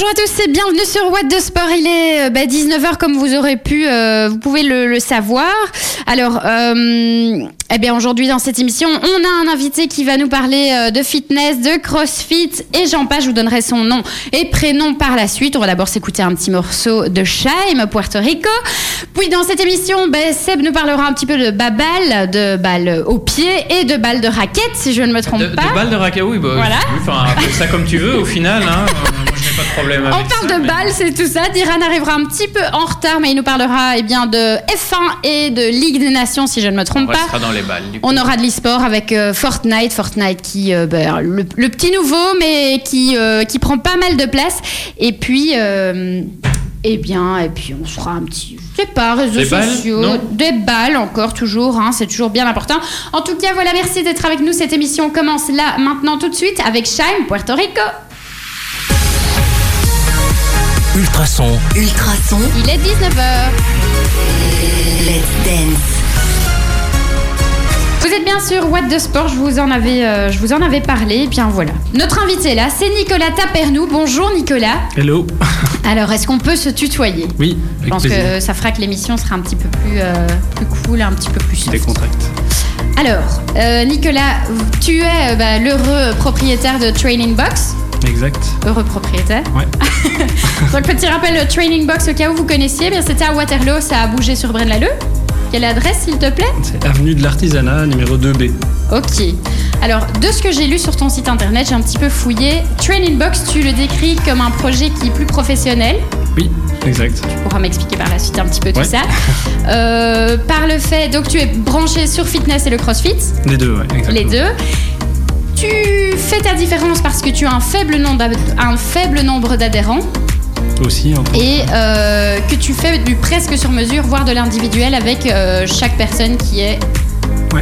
Bonjour à tous et bienvenue sur What de Sport. Il est 19h bah, comme vous aurez pu, euh, vous pouvez le, savoir. Alors, euh, eh bien aujourd'hui dans cette émission, on a un invité qui va nous parler euh, de fitness, de crossfit et j'en passe. Je vous donnerai son nom et prénom par la suite. On va d'abord s'écouter un petit morceau de Shaim, Puerto Rico. Puis dans cette émission, ben, Seb nous parlera un petit peu de babal, de balles au pied et de balles de raquettes, si je ne me trompe pas. De balles de raquettes, oui. Bah, voilà. Enfin, ça comme tu veux au final. Hein. pas de problème avec On parle de balles, c'est tout ça. Diran arrivera un petit peu en retard, mais il nous parlera eh bien, de F1 et de Ligue des Nations, si je ne me trompe On pas. dans les balles. On aura de l'e-sport avec euh, Fortnite. Fortnite qui, euh, ben, le, petit nouveau, mais qui, euh, qui prend pas mal de place. Et puis. Eh bien, et puis on sera un petit, je sais pas, réseaux sociaux, des balles encore, toujours, hein, c'est toujours bien important. En tout cas, voilà, merci d'être avec nous. Cette émission commence là, maintenant, tout de suite, avec Shine, Puerto Rico. Ultrason. Ultrason. Il est 19h. Let's dance. Vous êtes bien sûr What the Sport, je vous en avais, euh, je vous en avais parlé. Et bien voilà. Notre invité là, c'est Nicolas Tapernou. Bonjour Nicolas. Hello. Alors, est-ce qu'on peut se tutoyer? Oui. je pense que ça fera que l'émission sera un petit peu plus, euh, plus cool, un petit peu plus soft. Décontracte. Alors, euh, Nicolas, tu es bah, l'heureux propriétaire de Training Box. Exact. Heureux propriétaire. Ouais. Donc, petit rappel, le Training Box, au cas où vous connaissiez, bien c'était à Waterloo, ça a bougé sur Braine-l'Alleud. Quelle adresse, s'il te plaît? C'est avenue de l'Artisanat, numéro 2B. Ok. Alors, de ce que j'ai lu sur ton site internet, j'ai un petit peu fouillé. Training Box, tu le décris comme un projet qui est plus professionnel? Oui, exact. Tu pourras m'expliquer par la suite un petit peu tout ça. Euh, par le fait, donc tu es branché sur fitness et le crossfit? Les deux, oui, exactement. Les deux tu fais ta différence parce que tu as un faible nombre d'adhérents. Aussi, Et euh, que tu fais du presque sur mesure, voire de l'individuel avec euh, chaque personne qui est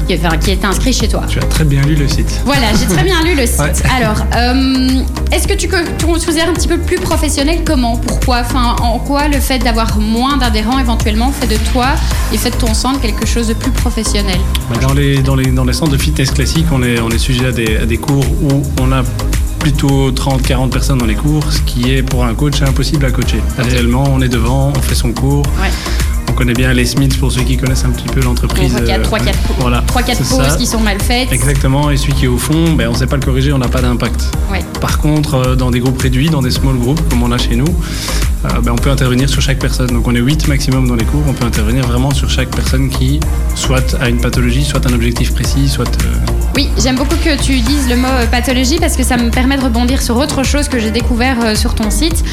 qui, est, qui est inscrit chez toi. Tu as très bien lu le site. Voilà, j'ai très bien lu le site. Alors, euh, est-ce que tu considères un petit peu plus professionnel? Comment? Pourquoi? Enfin, En quoi le fait d'avoir moins d'adhérents éventuellement fait de toi et fait de ton centre quelque chose de plus professionnel? Bah, dans, les, dans, les, dans les centres de fitness classiques, on est, on est sujet à des, à des cours où on a plutôt 30-40 personnes dans les cours, ce qui est pour un coach impossible à coacher. Réellement, on est devant, on fait son cours. Ouais. On connaît bien les Smiths pour ceux qui connaissent un petit peu l'entreprise. Il y a 3-4 voilà, pauses qui sont mal faites. Exactement, et celui qui est au fond, ben, on ne sait pas le corriger, on n'a pas d'impact. Par contre, euh, dans des groupes réduits, dans des small groups comme on a chez nous, euh, ben, on peut intervenir sur chaque personne. Donc on est 8 maximum dans les cours, on peut intervenir vraiment sur chaque personne qui soit a une pathologie, soit un objectif précis, soit... Euh, oui, j'aime beaucoup que tu dises le mot pathologie parce que ça me permet de rebondir sur autre chose que j'ai découvert sur ton site.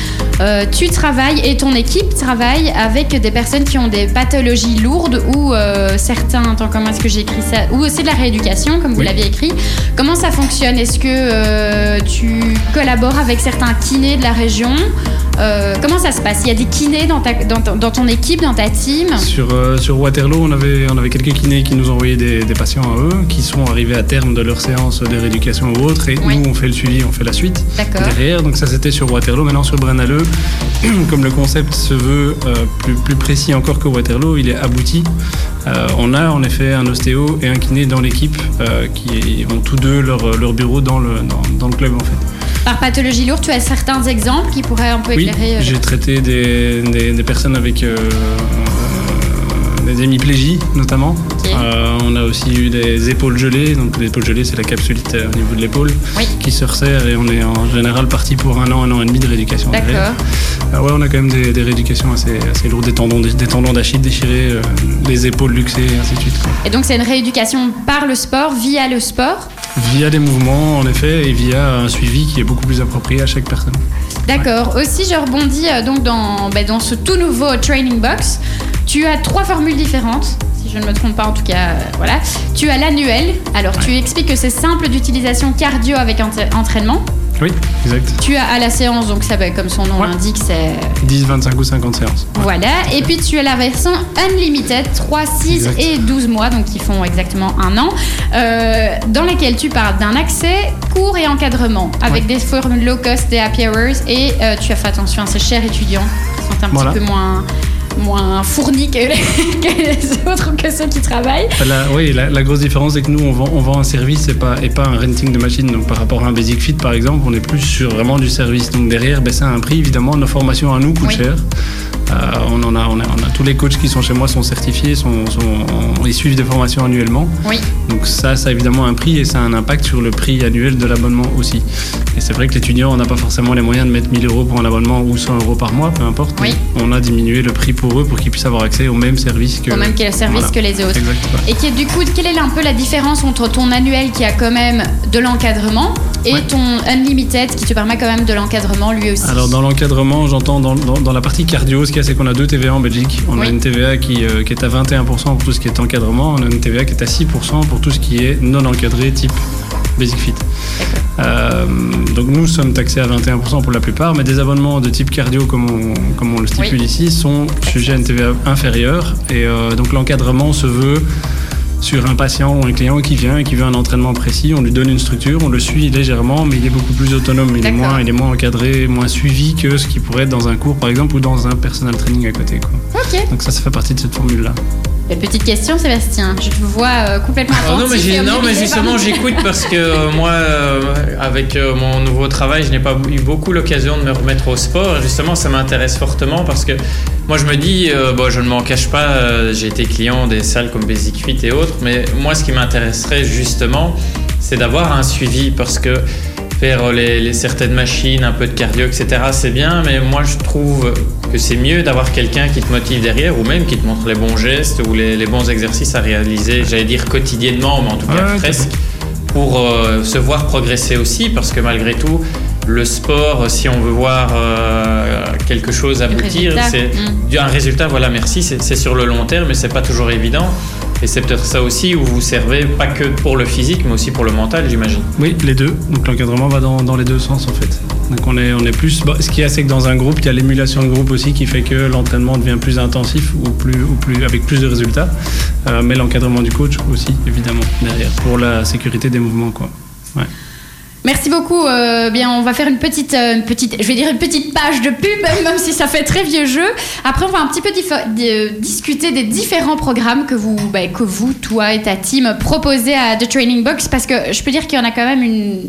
tu travailles et ton équipe travaille avec des personnes qui ont des pathologies lourdes ou euh, certains, attends, comment est-ce que j'ai écrit ça Ou c'est de la rééducation, comme vous l'aviez écrit. Comment ça fonctionne? Est-ce que euh, tu collabores avec certains kinés de la région euh, comment ça se passe? Il y a des kinés dans, ta, dans, ton équipe, dans ta team? Sur, sur Waterloo, on avait, on avait quelques kinés qui nous envoyaient des, des, patients à eux, qui sont arrivés à terme de leur séance de rééducation ou autre, et nous, on fait le suivi, on fait la suite derrière. Donc ça, c'était sur Waterloo. Maintenant, sur Brennaleux, comme le concept se veut plus, plus précis encore que Waterloo, il est abouti. Euh, on a en effet un ostéo et un kiné dans l'équipe euh, qui ont tous deux leur, leur bureau dans le, dans, le club en fait. Par pathologie lourde, tu as certains exemples qui pourraient un peu éclairer Oui, euh, j'ai traité des, des, personnes avec des hémiplégies notamment. Euh, on a aussi eu des épaules gelées. Donc les épaules gelées, c'est la capsulite euh, au niveau de l'épaule qui se resserre et on est en général parti pour un an, un an et demi de rééducation. D'accord. Euh, ouais, on a quand même des, rééducations assez, assez lourdes, des tendons, des, tendons d'Achille déchirés, des épaules luxées, et ainsi de suite. Et donc c'est une rééducation par le sport, via le sport? Via des mouvements, en effet, et via un suivi qui est beaucoup plus approprié à chaque personne. D'accord. Aussi, je rebondis donc dans, ben, dans ce tout nouveau Training Box. Tu as trois formules différentes, si je ne me trompe pas en tout cas, euh, voilà. Tu as l'annuel. Alors tu expliques que c'est simple d'utilisation cardio avec entraînement. Oui, exact. Tu as à la séance, donc ça, comme son nom l'indique, c'est 10, 25 ou 50 séances. Voilà. Et puis tu as la version Unlimited, 3, 6 et 12 mois, donc qui font exactement un an, euh, dans lesquels tu parles d'un accès, cours et encadrement, avec des formules low cost, des happy hours, et euh, tu as fait attention à ces chers étudiants qui sont un petit peu moins moins fournis que les, autres ou que ceux qui travaillent. oui, la, grosse différence, c'est que nous, on vend, on vend un service et pas, et pas un renting de machine. Donc, par rapport à un Basic Fit, par exemple, on est plus sur vraiment du service. Donc, derrière, ben, c'est un prix. Évidemment, nos formations à nous coûtent cher. Euh, on, en a, on, a, tous les coachs qui sont chez moi sont certifiés, sont, ils suivent des formations annuellement. Oui. Donc ça, ça a évidemment un prix et ça a un impact sur le prix annuel de l'abonnement aussi. Et c'est vrai que l'étudiant, on n'a pas forcément les moyens de mettre 1000 euros pour un abonnement ou 100 euros par mois, peu importe. Oui. On a diminué le prix pour eux pour qu'ils puissent avoir accès au même service que, au même service que les autres. Exactement. Et qui, du coup, quelle est un peu la différence entre ton annuel qui a quand même de l'encadrement et ton Unlimited qui te permet quand même de l'encadrement lui aussi? Alors dans l'encadrement, j'entends dans, dans, la partie cardio, ce qu'il c'est qu'on a deux TVA en Belgique. On a une TVA qui, euh, qui, est à 21% pour tout ce qui est encadrement, on a une TVA qui est à 6% pour tout ce qui est non encadré type Basic Fit. Euh, donc nous sommes taxés à 21% pour la plupart, mais des abonnements de type cardio, comme on, comme on le stipule ici, sont sujets à une TVA inférieure. Et euh, donc l'encadrement se veut sur un patient ou un client qui vient et qui veut un entraînement précis, on lui donne une structure, on le suit légèrement, mais il est beaucoup plus autonome, il est moins, il est moins encadré, moins suivi que ce qui pourrait être dans un cours par exemple ou dans un personal training à côté. Quoi. Donc ça, ça fait partie de cette formule-là. Petite question, Sébastien. Je te vois euh, complètement attentif. non, mais, non, mais justement, j'écoute parce que euh, moi, euh, avec mon nouveau travail, je n'ai pas eu beaucoup l'occasion de me remettre au sport. Justement, ça m'intéresse fortement parce que moi, je me dis, bon, je ne m'en cache pas, j'ai été client des salles comme Basic Fit et autres, mais moi, ce qui m'intéresserait justement, c'est d'avoir un suivi parce que faire les, certaines machines, un peu de cardio, etc. C'est bien, mais moi je trouve que c'est mieux d'avoir quelqu'un qui te motive derrière ou même qui te montre les bons gestes ou les, bons exercices à réaliser, j'allais dire quotidiennement, mais en tout cas presque, pour euh, se voir progresser aussi, parce que malgré tout, le sport, si on veut voir euh, quelque chose aboutir, c'est mmh. un résultat, voilà, merci, c'est sur le long terme, mais c'est pas toujours évident. Et c'est peut-être ça aussi où vous servez pas que pour le physique, mais aussi pour le mental, j'imagine. Oui, les deux. Donc l'encadrement va dans, dans, les deux sens en fait. Donc on est, on est plus. ce qui est assez que dans un groupe, il y a l'émulation de groupe aussi qui fait que l'entraînement devient plus intensif ou plus, ou plus avec plus de résultats. Euh, mais l'encadrement du coach aussi, évidemment, derrière, pour la sécurité des mouvements, quoi. Ouais. Merci beaucoup. Euh, bien, on va faire une petite, euh, petite, je vais dire une petite page de pub, même si ça fait très vieux jeu. Après, on va un petit peu discuter des différents programmes que vous, bah, que vous, toi et ta team proposez à The Training Box, parce que je peux dire qu'il y en a quand même une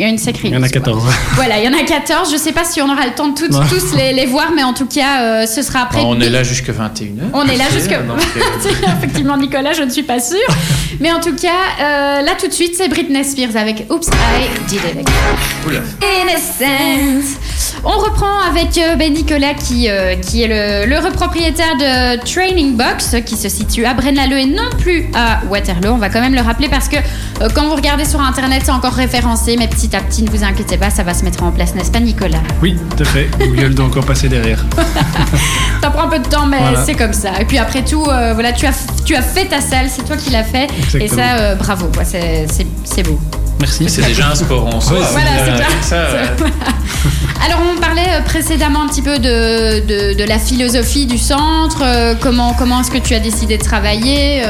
il y a une sacrée Il y en a 14. Voilà, il y en a 14. Je ne sais pas si on aura le temps de tous les, les, voir, mais en tout cas, euh, ce sera après. on est là jusqu'à 21h. On est là jusqu'à. Euh, Effectivement, Nicolas, je ne suis pas sûre. mais en tout cas, euh, là tout de suite, c'est Britney Spears avec Oops, I Did It Again. Innocence. On reprend avec ben, Nicolas qui, qui est le, le propriétaire de Training Box qui se situe à Braine-l'Alleud et non plus à Waterloo. On va quand même le rappeler parce que quand vous regardez sur internet, c'est encore référencé, mes petits petit à petit, ne vous inquiétez pas, ça va se mettre en place, n'est-ce pas, Nicolas? Oui, tout à fait. Google doit encore passer derrière. ça prend un peu de temps, mais c'est comme ça. Et puis après tout, euh, voilà, tu as, tu as fait ta salle, c'est toi qui l'as fait. Et ça, euh, bravo, c'est beau. Merci. C'est déjà un sport en soi. Voilà, c'est Alors, on parlait euh, précédemment un petit peu de, de, de la philosophie du centre. comment comment est-ce que tu as décidé de travailler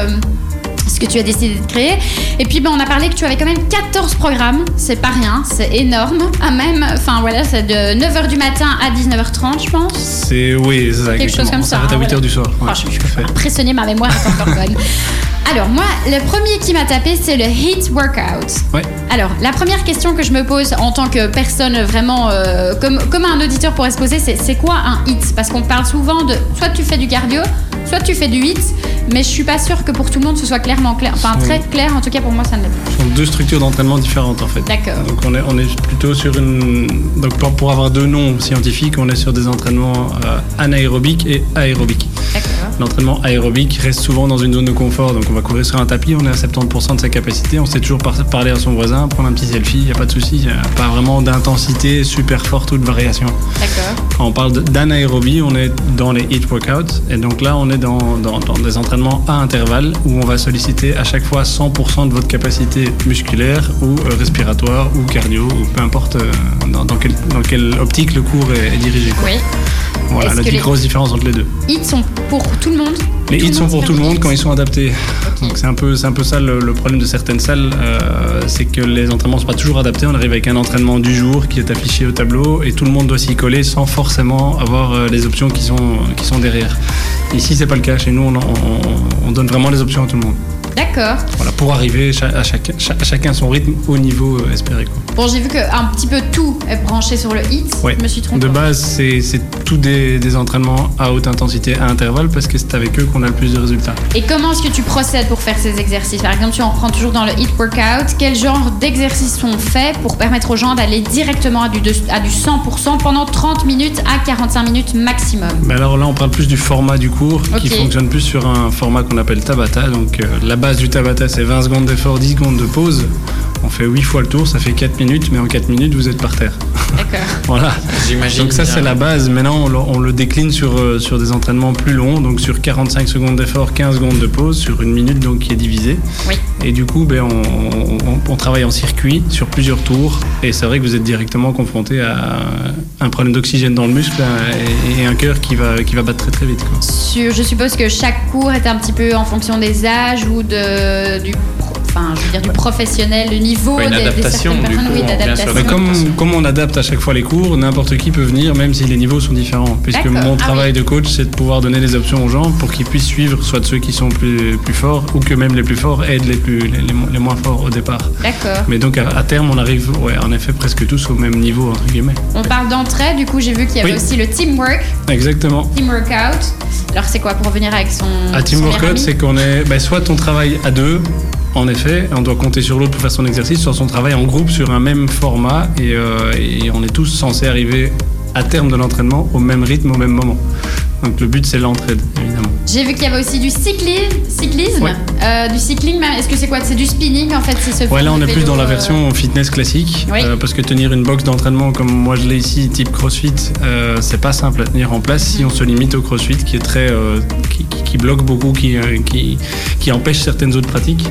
que tu as décidé de créer. Et puis, ben, on a parlé que tu avais quand même 14 programmes. C'est pas rien, c'est énorme. Ah, même, enfin voilà, c'est de 9h du matin à 19h30, je pense. C'est, oui, c'est ça. Quelque chose comme ça. Ça à 8h du soir. Ouais, je, suis impressionnée, ma mémoire est encore bonne. Alors, moi, le premier qui m'a tapé, c'est le HIT Workout. Ouais. Alors, la première question que je me pose en tant que personne vraiment, euh, comme, comme un auditeur pourrait se poser, c'est c'est quoi un HIT? Parce qu'on parle souvent de soit tu fais du cardio, soit tu fais du HIT, mais je suis pas sûre que pour tout le monde ce soit clairement clair. Enfin, très clair, en tout cas pour moi, ça ne l'est pas. Ce sont deux structures d'entraînement différentes en fait. D'accord. Donc, on est, on est plutôt sur une. Donc, pour, avoir deux noms scientifiques, on est sur des entraînements euh, anaérobiques et aérobiques. D'accord. L'entraînement aérobique reste souvent dans une zone de confort, donc on va courir sur un tapis, on est à 70% de sa capacité, on sait toujours parler à son voisin, prendre un petit selfie, il n'y a pas de souci, il n'y a pas vraiment d'intensité super forte ou de variation. D'accord. Quand on parle d'anaérobie, on est dans les HIIT workouts, et donc là on est dans, dans, des entraînements à intervalles où on va solliciter à chaque fois 100% de votre capacité musculaire ou euh, respiratoire ou cardio, ou peu importe euh, dans, dans, quelle optique le cours est, dirigé. Oui. Voilà la grosse différence entre les deux. Sont pour pour tout le monde les hits sont pour tout le monde quand ils sont adaptés. Donc c'est un peu, c'est un peu ça le, problème de certaines salles, euh, c'est que les entraînements ne sont pas toujours adaptés. On arrive avec un entraînement du jour qui est affiché au tableau et tout le monde doit s'y coller sans forcément avoir euh, les options qui sont, qui sont derrière. Ici c'est pas le cas. Chez nous on donne vraiment les options à tout le monde. D'accord. Voilà, pour arriver à, chacun, à chacun son rythme au niveau euh, espéré. Quoi. Bon, j'ai vu qu'un petit peu tout est branché sur le hit. Je me suis trompé. De base, c'est tout des, des, entraînements à haute intensité à intervalles parce que c'est avec eux qu'on a le plus de résultats. Et comment est-ce que tu procèdes pour faire ces exercices? Par exemple, tu en prends toujours dans le hit workout. Quel genre d'exercices sont faits pour permettre aux gens d'aller directement à du, à du 100% pendant 30 minutes à 45 minutes maximum? Ben Alors là, on parle plus du format du cours qui fonctionne plus sur un format qu'on appelle Tabata. Donc euh, la base du Tabata, c'est 20 secondes d'effort, 10 secondes de pause. On fait 8 fois le tour, ça fait 4 minutes, mais en 4 minutes, vous êtes par terre. D'accord. voilà. J'imagine. Donc ça, c'est la base. Maintenant, on le, décline sur, euh, sur des entraînements plus longs, donc sur 45 secondes d'effort, 15 secondes de pause, sur une minute, donc qui est divisée. Oui. Et du coup, ben, on, travaille en circuit sur plusieurs tours. Et c'est vrai que vous êtes directement confronté à un problème d'oxygène dans le muscle hein, et, un cœur qui va, qui va battre très très vite. je suppose que chaque cours est un petit peu en fonction des âges ou de, du enfin, je veux dire, du professionnel, le niveau des, adaptation, des personnes, oui, d'adaptation. Comme, comme, on adapte à chaque fois les cours, n'importe qui peut venir, même si les niveaux sont différents. Puisque mon ah travail de coach, c'est de pouvoir donner des options aux gens pour qu'ils puissent suivre soit ceux qui sont plus, plus forts ou que même les plus forts aident les, plus, les, moins forts au départ. D'accord. Mais donc à, terme, on arrive, ouais, en effet, presque tous au même niveau, entre guillemets. On parle d'entraide, du coup, j'ai vu qu'il y avait aussi le teamwork. Exactement. Team workout. Alors, c'est quoi pour revenir avec son. À team workout, c'est qu'on est. Ben, soit on travaille à deux, en effet, on doit compter sur l'autre pour faire son exercice, soit son travail en groupe sur un même format euh, et on est tous censés arriver à terme de l'entraînement au même rythme, au même moment. Donc le but c'est l'entraide, évidemment. J'ai vu qu'il y avait aussi du cyclisme, euh, du cycling. Est-ce que c'est quoi? C'est du spinning en fait ce Ouais, là on est plus dans la euh, version fitness classique, euh, parce que tenir une box d'entraînement comme moi je l'ai ici, type CrossFit, c'est pas simple à tenir en place si on se limite au CrossFit, qui est très, qui, bloque beaucoup, qui, qui, qui empêche certaines autres pratiques.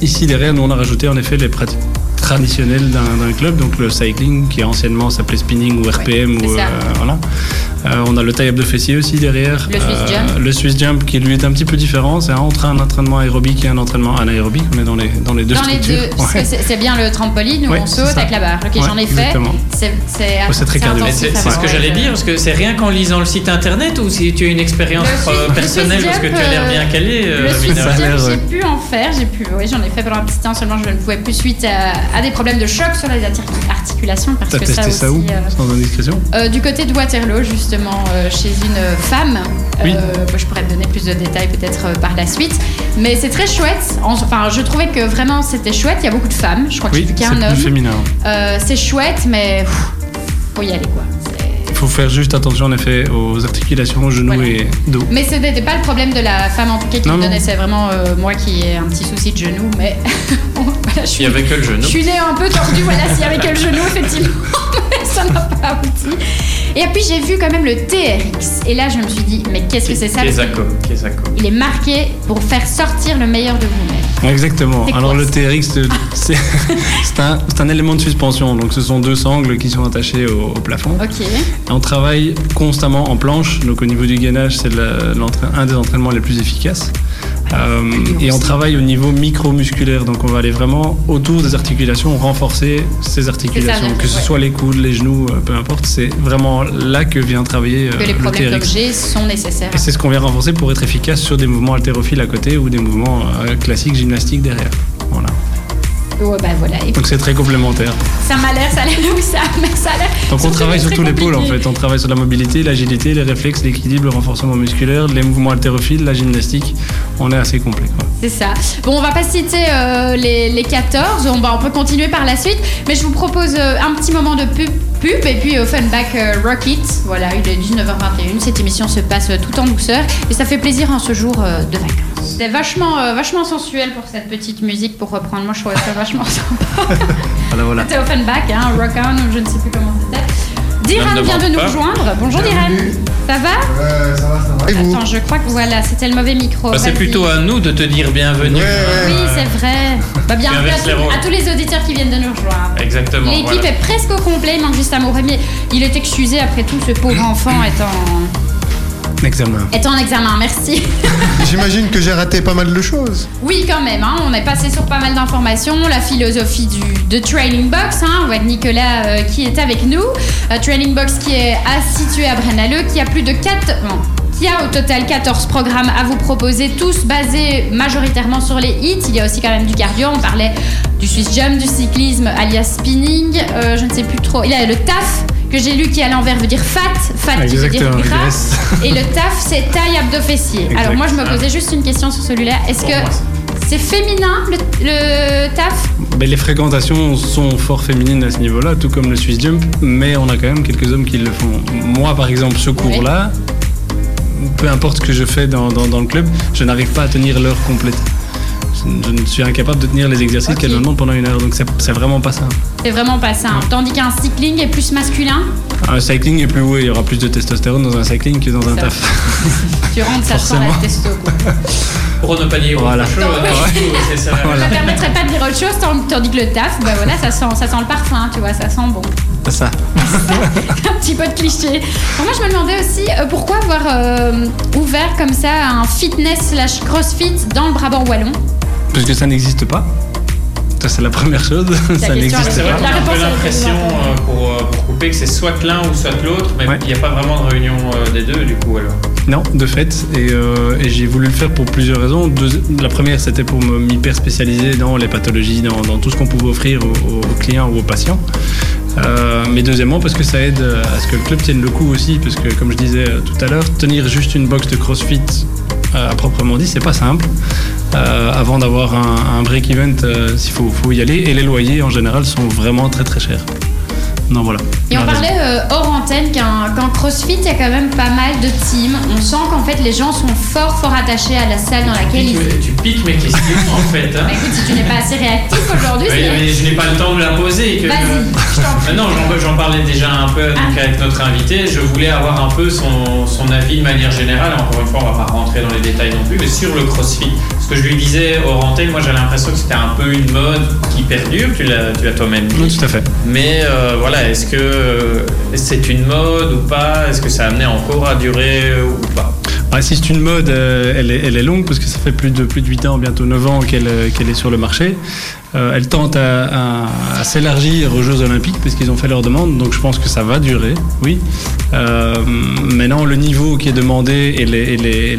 ici derrière, nous on a rajouté en effet les pratiques traditionnelles d'un club, donc le cycling qui anciennement s'appelait spinning ou RPM ou voilà. Euh, on a le taille-up de fessier aussi derrière. Le Swiss euh, Jump. Le Swiss Jump qui lui est un petit peu différent. C'est entre un entraînement aérobique et un entraînement anaérobique. On est dans les, dans les deux dans structures. C'est bien le trampoline où on saute avec la barre. Ok, j'en ai fait. C'est très cardio. C'est ce que j'allais dire, parce que c'est rien qu'en lisant le site internet ou si tu as une expérience personnelle parce que tu as l'air bien calé. Euh, le Swiss Jump, j'ai pu en faire. J'ai pu, oui, j'en ai fait pendant un petit temps seulement. Je ne pouvais plus suite à, des problèmes de choc sur les articulations parce que ça aussi. ça où Sans indiscrétion Du côté de Waterloo, justement, chez une femme. Oui. je pourrais te donner plus de détails peut-être par la suite. Mais c'est très chouette. Enfin, je trouvais que vraiment c'était chouette. Il y a beaucoup de femmes. Je crois que oui, j'ai vu qu'un homme. féminin. c'est chouette, mais faut y aller quoi faut faire juste attention en effet aux articulations, genoux et dos. Mais ce n'était pas le problème de la femme en tout cas qui me donnait, c'est vraiment euh, moi qui ai un petit souci de genou, mais voilà, je suis, il y avait que le genou. Je suis née un peu tordue, voilà, s'il y avait que le genou, effectivement, mais ça n'a pas abouti. Et puis j'ai vu quand même le TRX, et là je me suis dit, mais qu'est-ce que c'est ça? Il est marqué pour faire sortir le meilleur de vous-même. Exactement. Alors le TRX, c'est un, un, élément de suspension, donc ce sont deux sangles qui sont attachés au, au plafond. On travaille constamment en planche, donc au niveau du gainage, c'est un des entraînements les plus efficaces. Euh, et on travaille au niveau micro-musculaire, donc on va aller vraiment autour des articulations, renforcer ces articulations, que ce soit les coudes, les genoux, euh, peu importe. C'est vraiment là que vient travailler euh, que les problèmes d'objets sont nécessaires. Et c'est ce qu'on vient renforcer pour être efficace sur des mouvements haltérophiles à côté ou des mouvements classiques gymnastiques derrière. Voilà. Bah, voilà. Donc c'est très complémentaire. Ça m'a l'air, ça a l'air, oui, ça, ça a l'air. Donc on travaille sur tous les pôles en fait. On travaille sur la mobilité, l'agilité, les réflexes, l'équilibre, le renforcement musculaire, les mouvements haltérophiles, la gymnastique. On est assez complet. C'est ça. Bon, on va pas citer euh, les, les, 14. On, on peut continuer par la suite. Mais je vous propose euh, un petit moment de pub pub et puis Offenbach euh, Rocket. Voilà, il est 19h21. Cette émission se passe tout en douceur et ça fait plaisir en ce jour de vacances. C'était vachement, euh, vachement sensuel pour cette petite musique, pour reprendre. Moi, je trouvais ça vachement sympa. voilà, voilà. C'était Offenbach, hein, Rock On, je ne sais plus comment c'était. Diran vient de nous rejoindre. Bonjour Diran. Ça va ça va, ça va. Attends, je crois que voilà, c'était le mauvais micro. Bah, c'est plutôt à nous de te dire bienvenue. oui, c'est vrai. Bah, bienvenue à, tous les auditeurs qui viennent de nous rejoindre. Exactement. L'équipe est presque au complet, il manque juste un mot. il est excusé après tout, ce pauvre enfant étant examen. Est en examen, merci. J'imagine que j'ai raté pas mal de choses. Oui, quand même. Hein. On est passé sur pas mal d'informations. La philosophie du, de Training Box, hein, avec Nicolas euh, qui est avec nous. Euh, Training Box qui est situé à Brennaleux, qui a plus de 4... qui a au total 14 programmes à vous proposer, tous basés majoritairement sur les hits. Il y a aussi quand même du cardio. On parlait du Swiss Jump, du cyclisme alias spinning. Euh, je ne sais plus trop. Il y a le TAF que j'ai lu qui à l'envers veut dire fat, fat qui veut dire gras, et le taf c'est taille abdo fessier. Alors moi je me posais juste une question sur celui-là. Est-ce que c'est féminin le, taf? Ben, Les fréquentations sont fort féminines à ce niveau-là, tout comme le Swiss Jump, mais on a quand même quelques hommes qui le font. Moi par exemple, ce cours-là, peu importe ce que je fais dans, dans le club, je n'arrive pas à tenir l'heure complète je suis incapable de tenir les exercices qu'elle me demande pendant une heure. Donc c'est vraiment pas simple. C'est vraiment pas simple. Tandis qu'un cycling est plus masculin? Un cycling est plus haut, il y aura plus de testostérone dans un cycling que dans un taf. tu rentres, ça sent la testo. Pour ne pas dire voilà. autre chose. Ouais. Ça, ne permettrait pas de dire autre chose, tandis que le taf, bah voilà, ça sent, ça sent le parfum, tu vois, ça sent bon. C'est ça. un petit peu de cliché. moi, je me demandais aussi euh, pourquoi avoir euh, ouvert comme ça un fitness slash crossfit dans le Brabant Wallon? Parce que ça n'existe pas. Ça, c'est la première chose. ça n'existe pas. J'ai un peu l'impression, euh, pour, pour, couper, que c'est soit l'un ou soit l'autre, mais il n'y a pas vraiment de réunion euh, des deux, du coup, alors. Non, de fait. Et, et j'ai voulu le faire pour plusieurs raisons. la première, c'était pour m'hyper spécialiser dans les pathologies, dans, tout ce qu'on pouvait offrir aux, clients ou aux patients. mais deuxièmement, parce que ça aide à ce que le club tienne le coup aussi, parce que comme je disais tout à l'heure, tenir juste une box de CrossFit à proprement dit, c'est pas simple. Euh, avant d'avoir un, break-event, euh, il faut, faut, y aller. Et les loyers, en général, sont vraiment très très chers. Non, voilà. Et on parlait euh, hors antenne qu'en CrossFit, il y a quand même pas mal de teams. On sent qu'en fait, les gens sont fort, fort attachés à la salle dans laquelle ils. Tu piques mes questions, en fait. Hein. Bah, écoute, si tu n'es pas assez réactif aujourd'hui. Oui, je n'ai pas le temps de la poser. Que... Vas-y, Non, j'en parlais déjà un peu ah. avec notre invité. Je voulais avoir un peu son, son, avis de manière générale. Encore une fois, on va pas rentrer dans les détails non plus, mais sur le CrossFit. Ce que je lui disais hors antenne, moi, j'ai l'impression que c'était un peu une mode qui perdure. Tu l'as toi-même dit. Oui, tout à fait. Mais euh, voilà est-ce que c'est une mode ou pas? Est-ce que ça a amené encore à durer ou pas? Ah, si c'est une mode, euh, elle, est, longue parce que ça fait plus de, plus de 8 ans, bientôt 9 ans qu'elle est sur le marché. Euh, elle tente à, s'élargir aux Jeux Olympiques parce qu'ils ont fait leur demande, donc je pense que ça va durer, oui. Euh, maintenant, le niveau qui est demandé et les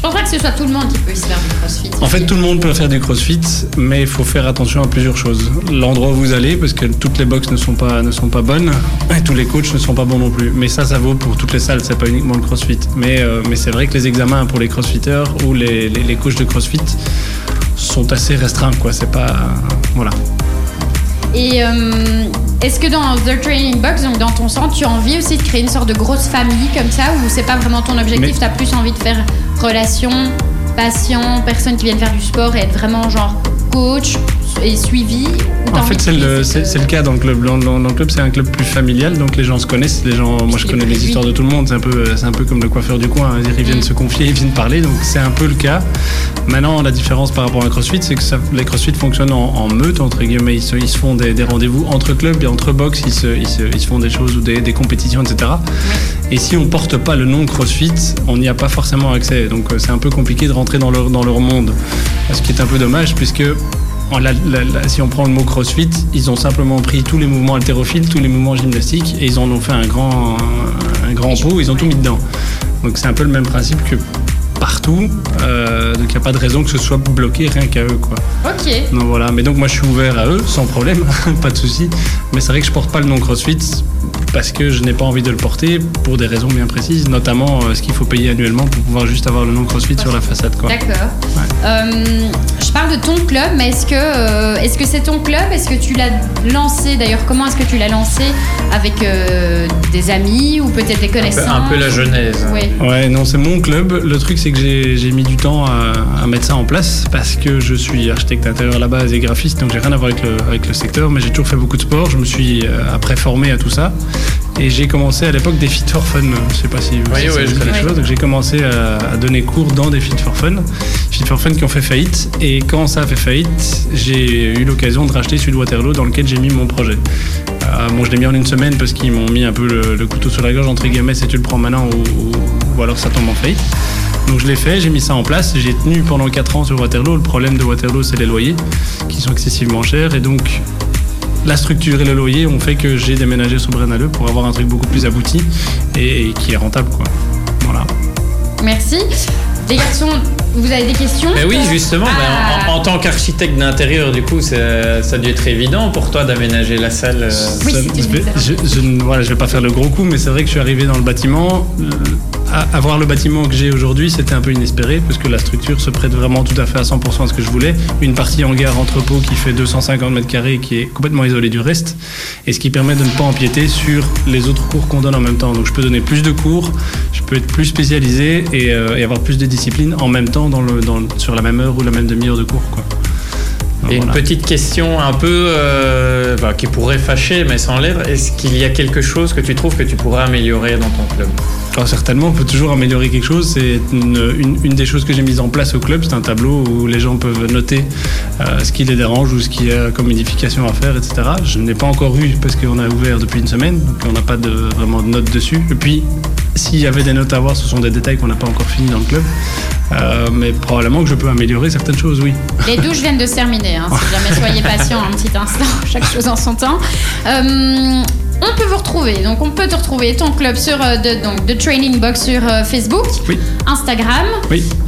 je pense pas que ce soit tout le monde qui peut faire du crossfit. En fait, tout le monde peut faire du crossfit, mais il faut faire attention à plusieurs choses. L'endroit où vous allez, parce que toutes les boxes ne sont pas, ne sont pas bonnes, et tous les coachs ne sont pas bons non plus. Mais ça, ça vaut pour toutes les salles, c'est pas uniquement le crossfit. Mais, euh, mais c'est vrai que les examens pour les crossfitters ou les, les, coachs de crossfit sont assez restreints, quoi. C'est pas. Voilà. Et euh, est-ce que dans The Training Box, donc dans ton centre, tu as envie aussi de créer une sorte de grosse famille comme ça, ou c'est pas vraiment ton objectif, tu as plus envie de faire relation, patient, personnes qui viennent faire du sport et être vraiment genre coach, et suivi En fait, c'est le, le cas dans le club. Dans, le club, c'est un club plus familial, donc les gens se connaissent. Les gens, moi, je connais les histoires de tout le monde. C'est un peu, c'est un peu comme le coiffeur du coin. Ils viennent mm. se confier, ils viennent parler. Donc c'est un peu le cas. Maintenant, la différence par rapport à CrossFit, c'est que les CrossFit fonctionnent en, meute entre guillemets. Ils se, ils se font des, rendez-vous entre clubs et entre box. Ils se, ils se, ils se font des choses ou des, des compétitions, etc. Et si on porte pas le nom CrossFit, on n'y a pas forcément accès. Donc euh, c'est un peu compliqué de rentrer dans leur, dans leur monde. Ce qui est un peu dommage, puisque si on prend le mot crossfit, ils ont simplement pris tous les mouvements haltérophiles, tous les mouvements gymnastiques et ils en ont fait un grand, un, grand pot, ils ont tout mis dedans. Donc c'est un peu le même principe que partout. Euh, donc il n'y a pas de raison que ce soit bloqué rien qu'à eux. Quoi. Ok. Donc voilà, mais donc moi je suis ouvert à eux sans problème, pas de souci. Mais c'est vrai que je porte pas le nom CrossFit parce que je n'ai pas envie de le porter pour des raisons bien précises, notamment euh, ce qu'il faut payer annuellement pour pouvoir juste avoir le nom CrossFit sur la façade. D'accord. Euh, je parle de ton club, mais est-ce que euh, est-ce que c'est ton club? Est-ce que tu l'as lancé? D'ailleurs, comment est-ce que tu l'as lancé avec des amis ou peut-être des connaissances Un peu, la genèse. Oui. Ouais, non, c'est mon club. Le truc, c'est que j'ai mis du temps à, mettre ça en place parce que je suis architecte intérieur à la base et graphiste, donc j'ai rien à voir avec le, avec le secteur, mais j'ai toujours fait beaucoup de sport. Je me suis après formé à tout ça. Et j'ai commencé à l'époque des Fit for Fun. Je sais pas si vous oui, oui, les choses. J'ai commencé à, donner cours dans des Fit for Fun. Fit for Fun qui ont fait faillite. Et quand ça a fait faillite, j'ai eu l'occasion de racheter Sud Waterloo dans lequel j'ai mis mon projet. bon, je l'ai mis en une semaine parce qu'ils m'ont mis un peu le, couteau sur la gorge entre guillemets si tu le prends maintenant ou, alors ça tombe en faillite. Donc je l'ai fait, j'ai mis ça en place, j'ai tenu pendant 4 ans sur Waterloo. Le problème de Waterloo, c'est les loyers qui sont excessivement chers et donc la structure et le loyer ont fait que j'ai déménagé sur Brennaleux pour avoir un truc beaucoup plus abouti et, qui est rentable. Quoi. Voilà. Merci. Les garçons, vous avez des questions ben Oui, justement. Ben, ah. en, tant qu'architecte d'intérieur, du coup, ça, a dû être évident pour toi d'aménager la salle. Euh, oui, je, je, ne vais pas faire le gros coup, mais c'est vrai que je suis arrivé dans le bâtiment avoir le bâtiment que j'ai aujourd'hui, c'était un peu inespéré parce que la structure se prête vraiment tout à fait à 100% à ce que je voulais. Une partie hangar entrepôt qui fait 250 mètres carrés qui est complètement isolée du reste et ce qui permet de ne pas empiéter sur les autres cours qu'on donne en même temps. Donc je peux donner plus de cours, je peux être plus spécialisé et, euh, avoir plus de disciplines en même temps dans le, sur la même heure ou la même demi-heure de cours. Quoi. Et une petite question un peu euh, bah, qui pourrait fâcher, mais sans l'être. Est-ce qu'il y a quelque chose que tu trouves que tu pourrais améliorer dans ton club? Alors certainement, on peut toujours améliorer quelque chose. C'est une, une, des choses que j'ai mise en place au club. C'est un tableau où les gens peuvent noter euh, ce qui les dérange ou ce qu'il y a comme modification à faire, etc. Je n'ai pas encore eu parce qu'on a ouvert depuis une semaine, donc on n'a pas de, vraiment de notes dessus. Et puis, s'il y avait des notes à voir, ce sont des détails qu'on n'a pas encore fini dans le club. Euh, mais probablement que je peux améliorer certaines choses, oui. Les douches viennent de se terminer, hein, si jamais soyez patient un petit instant, chaque chose en son temps. Euh, on peut vous retrouver. Donc, on peut te retrouver ton club sur euh, de, donc, The Training Box sur Facebook, Instagram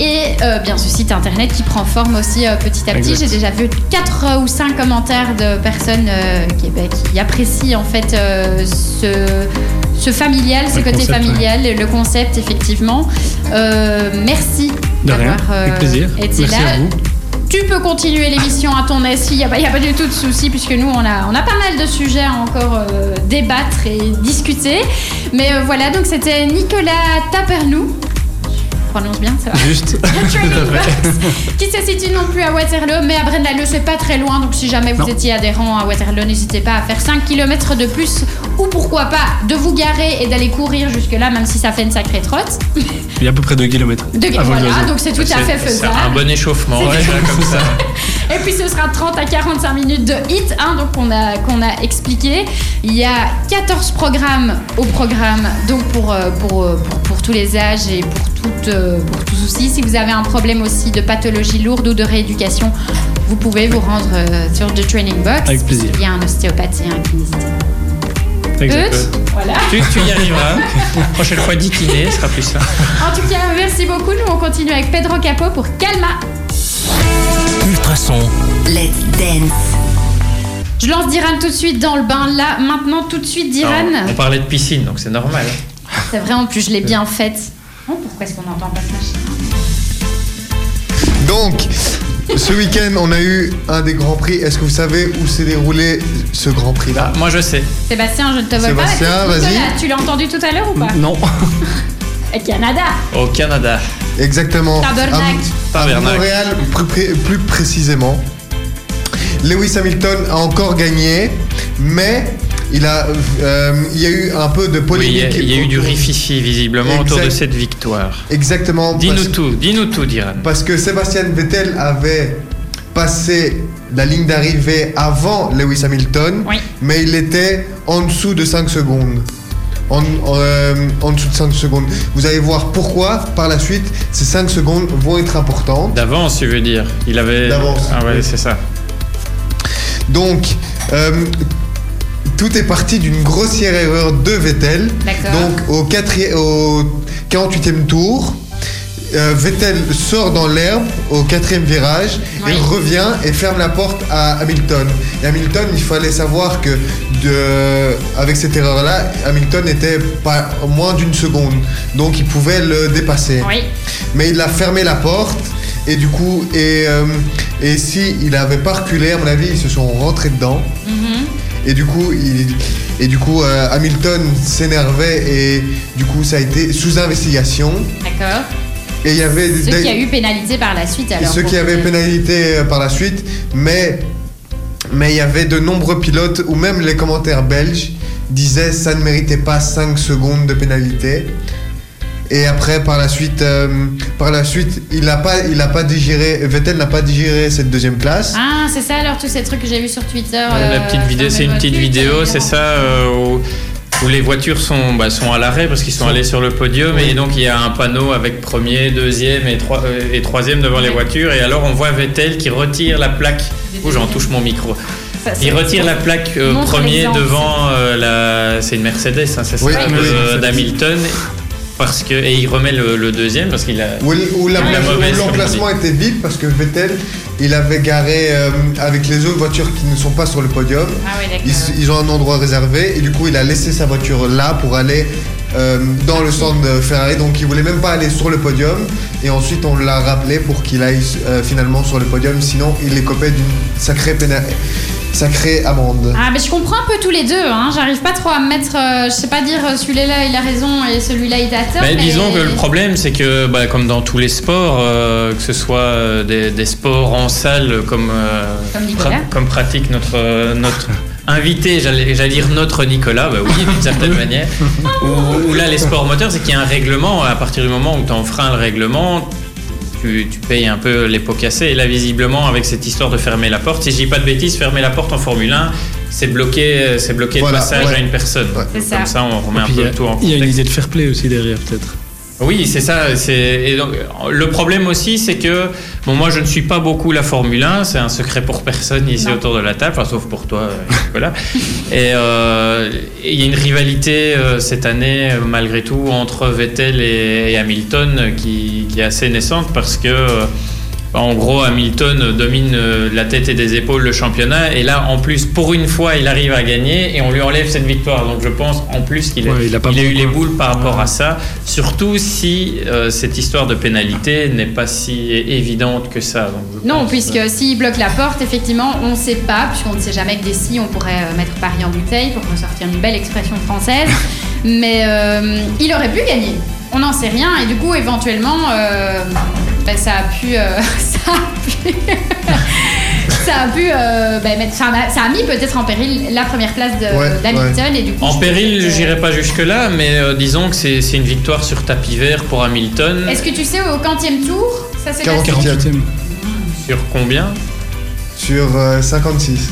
et bien ce site internet qui prend forme aussi petit à petit. J'ai déjà vu 4 ou 5 commentaires de personnes qui, bah, qui, apprécient en fait ce ce familial, ce côté familial, le concept, effectivement. Euh, merci d'avoir euh, été là. Tu peux continuer l'émission à ton aise, il n'y a, pas du tout de souci, puisque nous, on a, pas mal de sujets à encore euh, débattre et discuter. Mais voilà, donc c'était Nicolas Taperlou prononce bien, ça va Juste. qui se situe non plus à Waterloo, mais à Brennaleux, c'est pas très loin. Donc si jamais vous étiez adhérent à Waterloo, n'hésitez pas à faire 5 km de plus ou pourquoi pas de vous garer et d'aller courir jusque-là, même si ça fait une sacrée trotte. Il y a à peu près 2 km. voilà, donc c'est tout à fait faisable. C'est un bon échauffement, comme ça. Et puis ce sera 30 à 45 minutes de hit, hein, donc qu'on a, qu'on a expliqué. Il y a 14 programmes au programme, donc pour, euh, pour, euh, pour, pour tous les âges et pour euh, pour tout souci. Si vous avez un problème aussi de pathologie lourde ou de rééducation, vous pouvez vous rendre euh, sur The Training Box. Avec plaisir. Il y a un ostéopathe et un kinésithérapeute. Voilà. Tu, tu, y arriveras. Prochaine fois, 10 kinés, ce sera plus ça. En tout cas, merci beaucoup. Nous, on continue avec Pedro Capo pour Calma. Ultrason. Let's dance. Je lance Diran tout de suite dans le bain. Là, maintenant, tout de suite, Diran. on parlait de piscine, donc c'est normal. C'est vrai, en plus, je l'ai bien faite. Pourquoi est-ce qu'on n'entend pas ce machin Donc, ce week-end, on a eu un des grands prix. Est-ce que vous savez où s'est déroulé ce grand prix-là Moi, je sais. Sébastien, je ne te vois pas. Sébastien, vas-y. Tu l'as entendu tout à l'heure ou pas Non. Au Canada. Au Canada. Exactement. Tabernacle. À, Montréal, plus, plus précisément. Lewis Hamilton a encore gagné, mais il, a, euh, il y a eu un peu de polémique. il y a, eu du rififi visiblement autour de cette victoire. Exactement. Dis-nous tout, dis-nous tout, Diran. Parce que Sébastien Vettel avait passé la ligne d'arrivée avant Lewis Hamilton, mais il était en dessous de 5 secondes. En, euh, en, dessous de 5 secondes. Vous allez voir pourquoi par la suite ces 5 secondes vont être importantes. D'avance, tu veux dire Il avait. D'avance. Ah ouais, c'est ça. Donc, euh, tout est parti d'une grossière erreur de Vettel. Donc au, au 48e tour, euh, Vettel sort dans l'herbe au quatrième virage, il revient et ferme la porte à Hamilton. Et Hamilton, il fallait savoir que de, avec cette erreur-là, Hamilton était pas moins d'une seconde, donc il pouvait le dépasser. Mais il a fermé la porte et du coup, et, euh, et si il n'avait pas reculé, à mon avis, ils se sont rentrés dedans. Mhm. Et du coup, et du coup euh, Hamilton s'énervait et du coup, ça a été sous investigation. D'accord. Et il y avait ceux qui a eu pénalité par la suite alors. Ceux qui avaient pénalité euh, par la suite, mais mais il y avait de nombreux pilotes ou même les commentaires belges disaient ça ne méritait pas 5 secondes de pénalité. Et après, par la suite, par la suite, il n'a pas, il a pas digéré. Vettel n'a pas digéré cette deuxième place. Ah, c'est ça alors tous ces trucs que j'ai vu sur Twitter. la petite vidéo, c'est une petite vidéo, c'est ça où les voitures sont, bah, sont à l'arrêt parce qu'ils sont allés sur le podium et donc il y a un panneau avec premier, deuxième et, euh, et troisième devant les voitures et alors on voit Vettel qui retire la plaque. Où j'en touche mon micro. il retire la plaque euh, premier devant euh, la. C'est une Mercedes, hein, c'est ça, d'Hamilton parce que et il remet le, deuxième parce qu'il a où, l'emplacement était vide parce que Vettel il avait garé euh, avec les autres voitures qui ne sont pas sur le podium. Ah ils, ont un endroit réservé et du coup il a laissé sa voiture là pour aller euh, dans le stand de Ferrari. Donc il voulait même pas aller sur le podium et ensuite on l'a rappelé pour qu'il aille euh, finalement sur le podium. Sinon il est copé d'une sacrée pénalité sacrée amende. Ah, mais je comprends un peu tous les deux. Hein. J'arrive pas trop à me mettre. Euh, je sais pas dire celui-là il a raison et celui-là il a tort. mais... Disons que le problème, c'est que, bah, comme dans tous les sports, euh, que ce soit des, sports en salle comme, comme, pratique notre. notre invité, j'allais dire notre Nicolas, bah oui, d'une certaine manière, ou, là les sports moteurs, c'est qu'il y a un règlement, à partir du moment où tu enfreins le règlement, tu, payes un peu les pots cassés. Et là, visiblement, avec cette histoire de fermer la porte, si je dis pas de bêtises, fermer la porte en Formule 1, c'est bloquer, c'est bloquer le passage à une personne. Comme ça. on remet un peu tout en Il y a une idée de fair play aussi derrière, peut-être. Oui, c'est ça. C'est le problème aussi, c'est que bon, moi, je ne suis pas beaucoup la Formule 1. C'est un secret pour personne ici autour de la table, enfin, sauf pour toi, voilà. Euh, et il y a une rivalité euh, cette année, malgré tout, entre Vettel et, Hamilton qui, qui, est assez naissante parce que en gros, Hamilton domine euh, la tête et des épaules le championnat. Et là, en plus, pour une fois, il arrive à gagner et on lui enlève cette victoire. Donc je pense en plus qu'il a, eu les boules par rapport à ça. Surtout si euh, cette histoire de pénalité n'est pas si évidente que ça. non, puisque s'il bloque la porte, effectivement, on ne sait pas, puisqu'on ne sait jamais que des si, on pourrait euh, mettre Paris en bouteille pour ressortir une belle expression française. Mais il aurait pu gagner. On n'en sait rien et du coup, éventuellement ben, ça a pu. Euh, ça a pu. ça a pu euh, ben, mettre, ça, a, mis peut-être en péril la première place d'Hamilton et du coup. En péril, je n'irai pas jusque là, mais euh, disons que c'est une victoire sur tapis vert pour Hamilton. Est-ce que tu sais au 40e tour ça s'est 40e. Sur combien? Sur 56.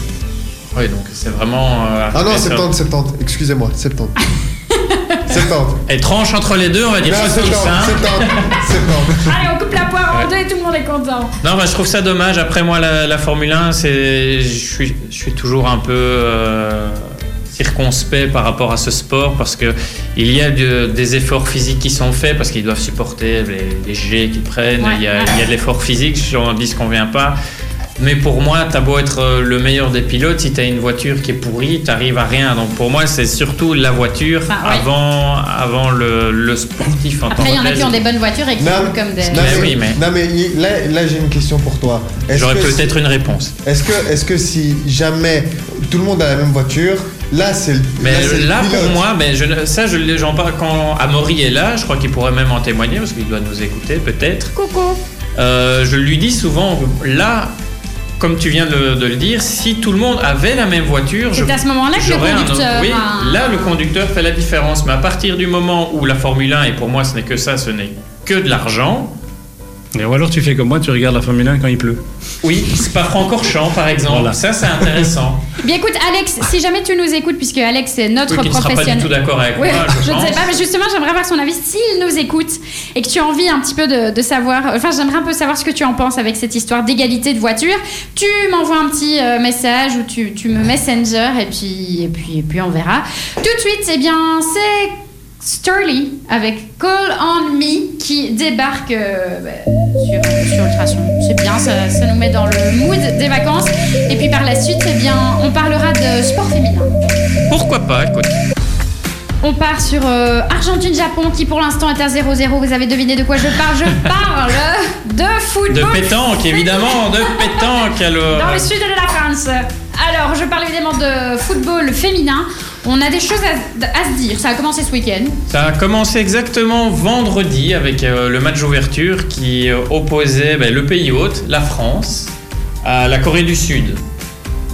Oui, donc c'est vraiment. ah non, 70, 70. Excusez-moi, 70. 70. Et tranche entre les deux, on va dire 70, 70, 70. Allez, on coupe la poire en deux et tout le monde est content. Non, bah, je trouve ça dommage. Après, moi, la, Formule 1, c'est, je suis, je suis toujours un peu euh, circonspect par rapport à ce sport parce que il y a des efforts physiques qui sont faits parce qu'ils doivent supporter les, les jets qu'ils prennent. il, y a, il, y a, de l'effort physique, j'en dis ce qu'on vient pas. Mais pour moi, t'as beau être euh, le meilleur des pilotes, si t'as une voiture qui est pourrie, t'arrives à rien. Donc pour moi, c'est surtout la voiture avant, avant le, sportif en Après, il y en a qui ont des bonnes voitures et qui sont comme des. Non, mais, oui, mais... non, mais là, là j'ai une question pour toi. J'aurais peut-être une réponse. Est-ce que, est que si jamais tout le monde a la même voiture, Là, c'est le. Mais là, pour moi, mais je, ça, j'en parle quand Amaury est là. Je crois qu'il pourrait même en témoigner parce qu'il doit nous écouter, peut-être. Coucou. Euh, je lui dis souvent, là, comme tu viens de, le dire, si tout le monde avait la même voiture, c'est à ce moment-là que le conducteur. oui, là le conducteur fait la différence. Mais à partir du moment où la Formule 1 et pour moi ce n'est que ça, ce n'est que de l'argent. Et ou alors tu fais comme moi, tu regardes la Formule 1 quand il pleut. Oui, Spa-Francorchamps par exemple. Ça c'est intéressant. Bien écoute Alex, si jamais tu nous écoutes, puisque Alex est notre oui, professionnel. Sera pas du tout d'accord avec moi. Je, ne sais pas, mais justement j'aimerais avoir son avis s'il nous écoute et que tu as envie un petit peu de, savoir. Enfin j'aimerais un peu savoir ce que tu en penses avec cette histoire d'égalité de voiture. Tu m'envoies un petit euh, message ou tu, tu me messenger et puis, et puis et puis on verra. Tout de suite, eh bien c'est Sturley avec Call on Me qui débarque euh, bah, sur, sur Ultrason. C'est bien, ça, ça, nous met dans le mood des vacances. Et puis par la suite, eh bien, on parlera de sport féminin. Pourquoi pas, écoute. On part sur euh, Argentine-Japon qui pour l'instant est à 0-0. Vous avez deviné de quoi je parle? Je parle de football. De pétanque, évidemment, de pétanque alors. Dans le sud de la France. Alors, je parle évidemment de football féminin. On a des choses à, se dire. Ça a commencé ce week-end. Ça a commencé exactement vendredi avec euh, le match d'ouverture qui euh, opposait ben, le pays hôte, la France, à la Corée du Sud.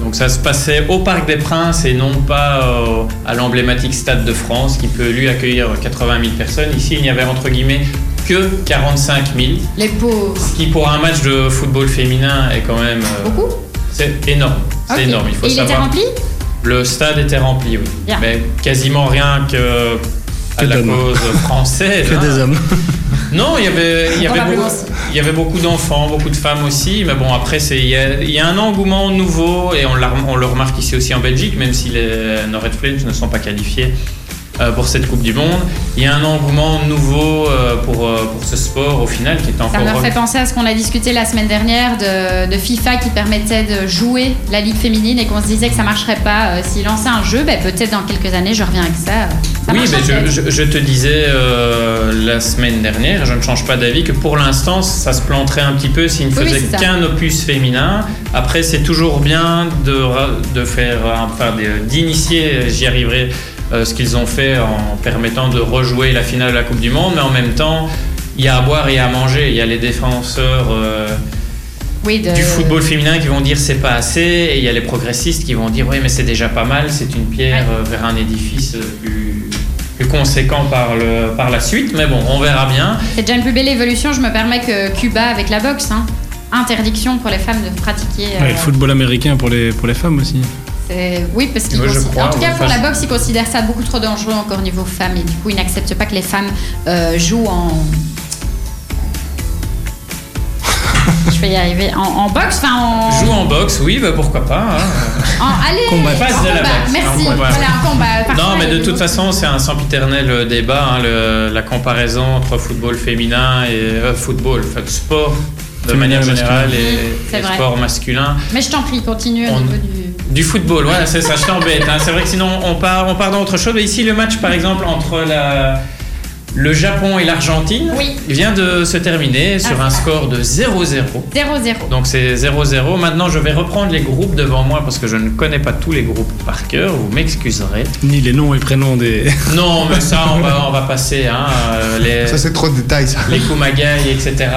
Donc ça se passait au Parc des Princes et non pas euh, à l'emblématique Stade de France qui peut lui accueillir 80 000 personnes. Ici, il n'y avait entre guillemets que 45 000. Les pauvres. Ce qui pour un match de football féminin est quand même... Beaucoup? C'est énorme. C'est énorme. Il, faut et il était rempli? Le stade était rempli, oui. Mais quasiment rien que à la cause française. Que des hein. hommes. Non, il y avait, il y avait, beaucoup, il y avait beaucoup d'enfants, beaucoup de femmes aussi. Mais bon, après, il y, a, il y a un engouement nouveau et on, on, le remarque ici aussi en Belgique, même si les North Flames ne sont pas qualifiés euh, pour cette Coupe du Monde. Il y a un engouement nouveau euh, pour, euh, pour ce sport au final qui est encore. Ça me fait penser à ce qu'on a discuté la semaine dernière de, de, FIFA qui permettait de jouer la Ligue féminine et qu'on se disait que ça marcherait pas. S'il lançait un jeu, ben, peut-être dans quelques années je reviens avec ça. oui, mais je, je, te disais la semaine dernière, je ne change pas d'avis, que pour l'instant ça se planterait un petit peu s'il ne faisait qu'un opus féminin. Après, c'est toujours bien de, de faire, enfin, d'initier, j'y arriverai euh, ce qu'ils ont fait en permettant de rejouer la finale de la Coupe du Monde, mais en même temps, il y a à boire et à manger. Il y a les défenseurs euh, du football féminin qui vont dire c'est pas assez, et il y a les progressistes qui vont dire oui, mais c'est déjà pas mal, c'est une pierre euh, vers un édifice plus, plus conséquent par, le, par la suite. Mais bon, on verra bien. C'est déjà une plus belle évolution. Je me permets que Cuba avec la boxe. Hein. Interdiction pour les femmes de pratiquer. le football américain pour les, pour les femmes aussi. Oui, parce qu'ils En tout cas, pour la boxe, ils considèrent ça beaucoup trop dangereux encore niveau femmes. Et du coup, ils n'acceptent pas que les femmes euh, jouent en. Je vais y arriver. En, boxe, enfin en. Joue en boxe, oui, bah pourquoi pas. Hein. En, allez, combat. Passe de la boxe. Merci. Voilà, un combat. Non, mais de toute façon, c'est un sempiternel euh, débat, hein, le, la comparaison entre football féminin et euh, football, sport de manière générale et, sport masculin. Mais je t'en prie, continue au niveau du. Du football, voilà, c'est ça, je t'embête. Hein. C'est vrai que sinon on part, on part dans autre chose. Mais ici, le match, par exemple, entre la, le Japon et l'Argentine vient de se terminer sur un score de 0-0. 0-0. Donc c'est 0-0. Maintenant, je vais reprendre les groupes devant moi parce que je ne connais pas tous les groupes par cœur. Vous m'excuserez. Ni les noms et prénoms des. Non, mais ça, on va, on va passer. Hein, euh, les, ça, c'est trop de détails, ça. Les Kumagai, etc.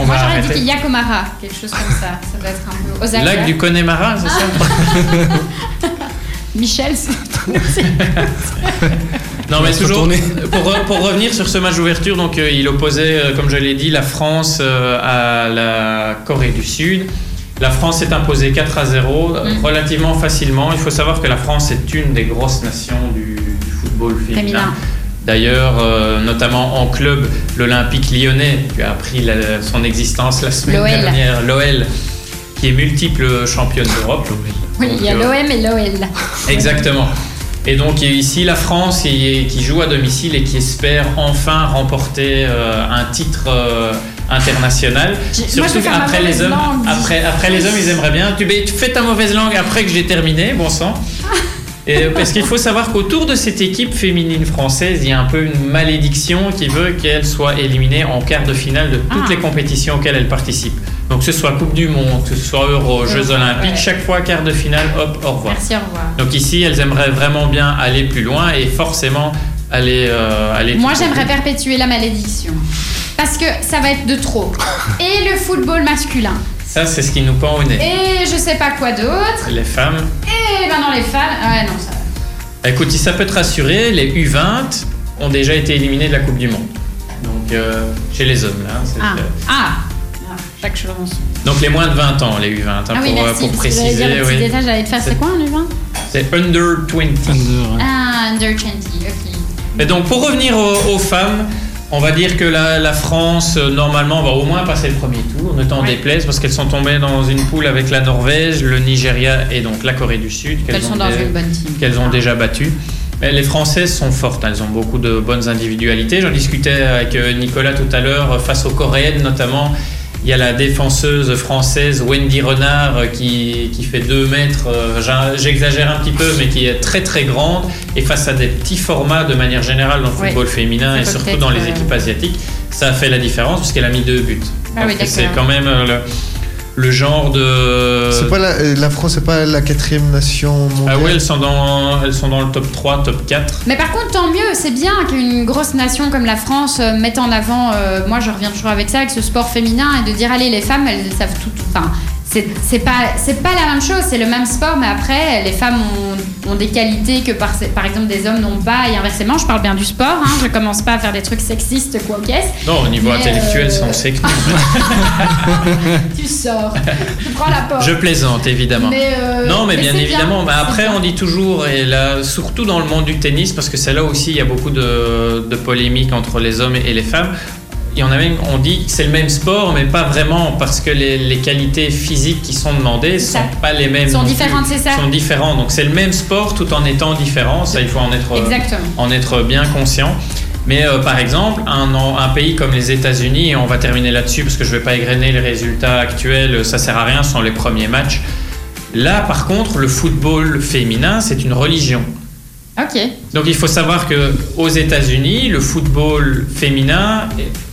on moi, j'aurais dit Yakomara, quelque chose comme ça. Ça doit être un peu Osaka. Lac du Connemara, c'est ça Michel, Non, mais toujours pour, pour, revenir sur ce match d'ouverture, donc euh, il opposait, euh, comme je l'ai dit, la France euh, à la Corée du Sud. La France s'est imposée 4 à 0 mm. relativement facilement. Il faut savoir que la France est une des grosses nations du, football féminin. D'ailleurs, notamment en club, l'Olympique lyonnais, qui a appris son existence la semaine dernière, l'OL, qui est multiple championne d'Europe. Oui, il y a l'OM et l'OL. Exactement. Et donc ici la France qui, joue à domicile et qui espère enfin remporter euh, un titre euh, international. Surtout après les hommes, après, après les hommes ils aimeraient bien. Tu, tu fais ta mauvaise langue après que j'ai terminé, bon sang. Et parce qu'il faut savoir qu'autour de cette équipe féminine française, il y a un peu une malédiction qui veut qu'elle soit éliminée en quart de finale de toutes ah. les compétitions auxquelles elle participe. Donc que ce soit Coupe du Monde, que ce soit Euro, Jeux Olympiques, chaque fois quart de finale, hop, au revoir. Merci, au revoir. Donc ici, elles aimeraient vraiment bien aller plus loin et forcément aller... Euh, aller Moi, j'aimerais perpétuer la malédiction. Parce que ça va être de trop. Et le football masculin. Ça, c'est ce qui nous pend au nez. Et je sais pas quoi d'autre. Les femmes. Et maintenant les femmes. Ouais, non, ça. Écoute, si ça peut te rassurer, les U20 ont déjà été éliminés de la Coupe du Monde. Donc, euh, chez les hommes, là. Ah. ah. Donc, les moins de 20 ans, les U20, hein, ah oui, pour, merci, pour préciser. Dire le petit oui. j'allais te faire, c'est quoi un U20 C'est Under 20. Ah, Under 20, ok. Et donc, pour revenir aux femmes, on va dire que la, France, euh, normalement, va au moins passer le premier tour, ne t'en déplaise, parce qu'elles sont tombées dans une poule avec la Norvège, le Nigeria et donc la Corée du Sud, qu'elles ont, qu'elles ont déjà battues. Mais les Françaises sont fortes, elles ont beaucoup de bonnes individualités. J'en discutais avec euh, Nicolas tout à l'heure, face aux Coréennes notamment. Il y a la défenseuse française Wendy Renard euh, qui, qui fait 2 mètres, euh, j'exagère un petit peu, mais qui est très très grande. Et face à des petits formats de manière générale dans le football féminin et surtout dans les équipes asiatiques, ça a fait la différence puisqu'elle a mis deux buts. Ah c'est quand même euh, le, le genre de. C'est pas la, euh, la France, c'est pas la quatrième nation mondiale? Ah oui, elles sont, dans, elles sont dans le top 3, top 4. Mais par contre, tant mieux, c'est bien qu'une grosse nation comme la France euh, mette en avant, euh, moi je reviens toujours avec ça, avec ce sport féminin et de dire allez, les femmes, elles savent tout. Enfin, c'est pas c'est pas la même chose c'est le même sport mais après les femmes ont, ont des qualités que par, par exemple des hommes n'ont pas et inversement je parle bien du sport hein, je commence pas à faire des trucs sexistes quoi qu'est-ce. Non au niveau intellectuel euh... on sait que tu sors tu prends la porte. Je plaisante évidemment. Euh, non mais, bien évidemment mais après on dit toujours et là surtout dans le monde du tennis parce que c'est là aussi il y a beaucoup de, de polémiques entre les hommes et les femmes il y en a même, on dit que c'est le même sport, mais pas vraiment, parce que les, les qualités physiques qui sont demandées ne sont pas les mêmes. Sont différentes, c'est ça sont différents. Donc c'est le même sport tout en étant différent. Ça, il faut en être, en être bien conscient. Mais euh, par exemple, un, un, pays comme les États-Unis, et on va terminer là-dessus parce que je ne vais pas égrener les résultats actuels, ça sert à rien, ce sont les premiers matchs. Là, par contre, le football féminin, c'est une religion. Ok. Donc il faut savoir que aux États-Unis, le football féminin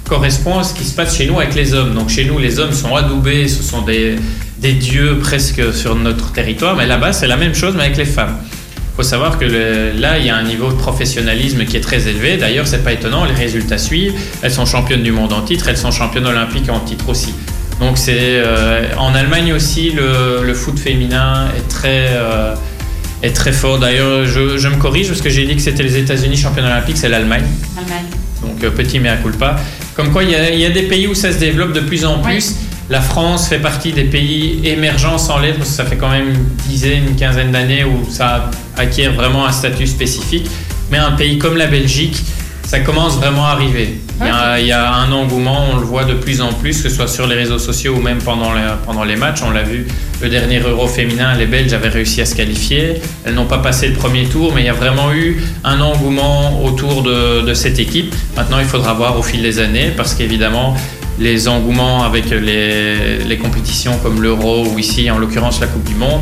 correspond à ce qui se passe chez nous avec les hommes. Donc chez nous, les hommes sont adoubés, ce sont des, des dieux presque sur notre territoire, mais là-bas, c'est la même chose, mais avec les femmes. Il faut savoir que là, il y a un niveau de professionnalisme qui est très élevé. D'ailleurs, c'est pas étonnant, les résultats suivent. Elles sont championnes du monde en titre, elles sont championnes olympiques en titre aussi. Donc c'est euh, en Allemagne aussi, le, le, foot féminin est très euh, est très fort. D'ailleurs, je, je, me corrige parce que j'ai dit que c'était les États-Unis championnes olympiques, c'est l'Allemagne. Donc euh, petit mea culpa. Comme quoi, il y, a, des pays où ça se développe de plus en plus. La France fait partie des pays émergents sans l'être, parce que ça fait quand même une dizaine, une quinzaine d'années où ça acquiert vraiment un statut spécifique. Mais un pays comme la Belgique, ça commence vraiment à arriver. Il y, a, un engouement, on le voit de plus en plus, que ce soit sur les réseaux sociaux ou même pendant les, pendant les matchs. On l'a vu, le dernier Euro féminin, les Belges avaient réussi à se qualifier. Elles n'ont pas passé le premier tour, mais il y a vraiment eu un engouement autour de, de cette équipe. Maintenant, il faudra voir au fil des années, parce qu'évidemment, les engouements avec les, les compétitions comme l'Euro ou ici, en l'occurrence, la Coupe du Monde,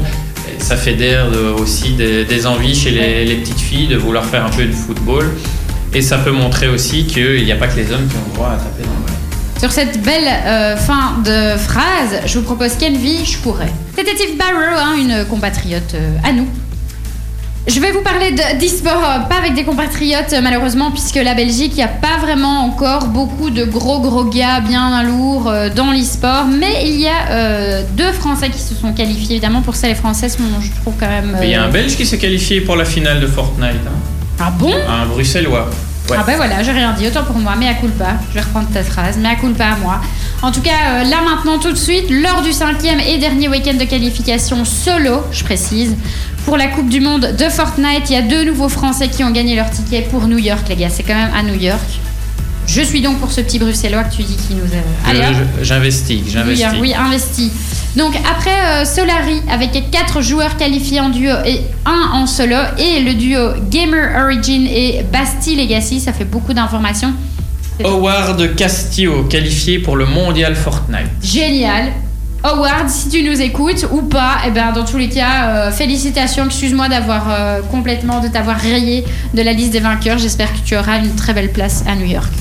ça fédère aussi des, des envies chez les, les petites filles de vouloir faire un peu de football. Et ça peut montrer aussi qu'il n'y a pas que les hommes qui ont le droit à taper dans le Sur cette belle euh, fin de phrase, je vous propose Kenvi, je pourrais. C'était Steve Barrow, hein, une compatriote euh, à nous. Je vais vous parler d'e-sport, euh, pas avec des compatriotes malheureusement, puisque la Belgique, il n'y a pas vraiment encore beaucoup de gros gros gars bien lourds dans l'e-sport, mais il y a deux Français qui se sont qualifiés, évidemment pour ça les Françaises, je trouve quand même... Il y a un Belge qui s'est qualifié pour la finale de Fortnite. Hein. Ah bon Un bruxellois. Ah ben voilà, j'ai rien dit. Autant pour moi, mais à culpa. Je vais reprendre ta phrase, mais à culpa à moi. En tout cas, euh, là maintenant, tout de suite, lors du cinquième et dernier week-end de qualification solo, je précise, pour la Coupe du Monde de Fortnite, il y a deux nouveaux Français qui ont gagné leur ticket pour New York, les gars. C'est quand même à New York. Je suis donc pour ce petit bruxellois que tu dis qui nous a. Allez, j'investis, j'investis. Oui, oui, investi. Donc après euh, Solari, avec quatre joueurs qualifiés en duo et un en solo, et le duo Gamer Origin et Bastille Legacy, ça fait beaucoup d'informations. Howard Castillo, qualifié pour le mondial Fortnite. Génial. Howard, si tu nous écoutes ou pas, eh ben dans tous les cas, euh, félicitations. Excuse-moi d'avoir euh, complètement de t'avoir rayé de la liste des vainqueurs. J'espère que tu auras une très belle place à New York.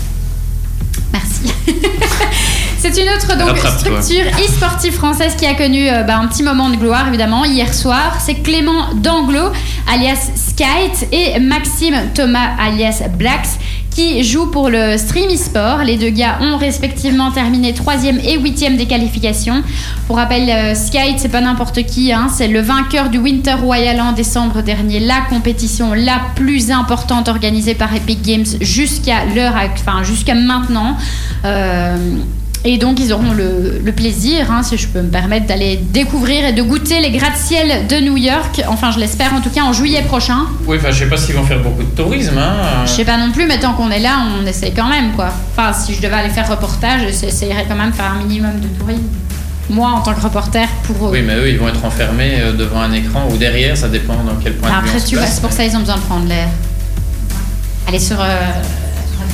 Merci. C'est une autre donc, structure e-sportive française qui a connu euh, bah, un petit moment de gloire, évidemment, hier soir. C'est Clément Danglo, alias Skite, et Maxime Thomas, alias Blacks, qui jouent pour le Stream e-sport. Les deux gars ont respectivement terminé 3e et 8e des qualifications. Pour rappel, euh, Skite, c'est pas n'importe qui, hein. c'est le vainqueur du Winter Royal en décembre dernier, la compétition la plus importante organisée par Epic Games jusqu'à l'heure, enfin jusqu'à maintenant. Euh, et donc, ils auront le, plaisir, hein, si je peux me permettre, d'aller découvrir et de goûter les gratte-ciel de New York. Enfin, je l'espère en tout cas en juillet prochain. Oui, enfin, je sais pas s'ils vont faire beaucoup de tourisme. Hein. Je sais pas non plus, mais tant qu'on est là, on essaye quand même, quoi. Enfin, si je devais aller faire reportage, j'essayerais quand même de faire un minimum de tourisme. Moi, en tant que reporter, pour eux. Oui, mais eux, ils vont être enfermés euh, devant un écran ou derrière, ça dépend dans quel point Après, de vue. tu vois, c'est pour ça qu'ils ont besoin de prendre l'air. Aller sur. Euh,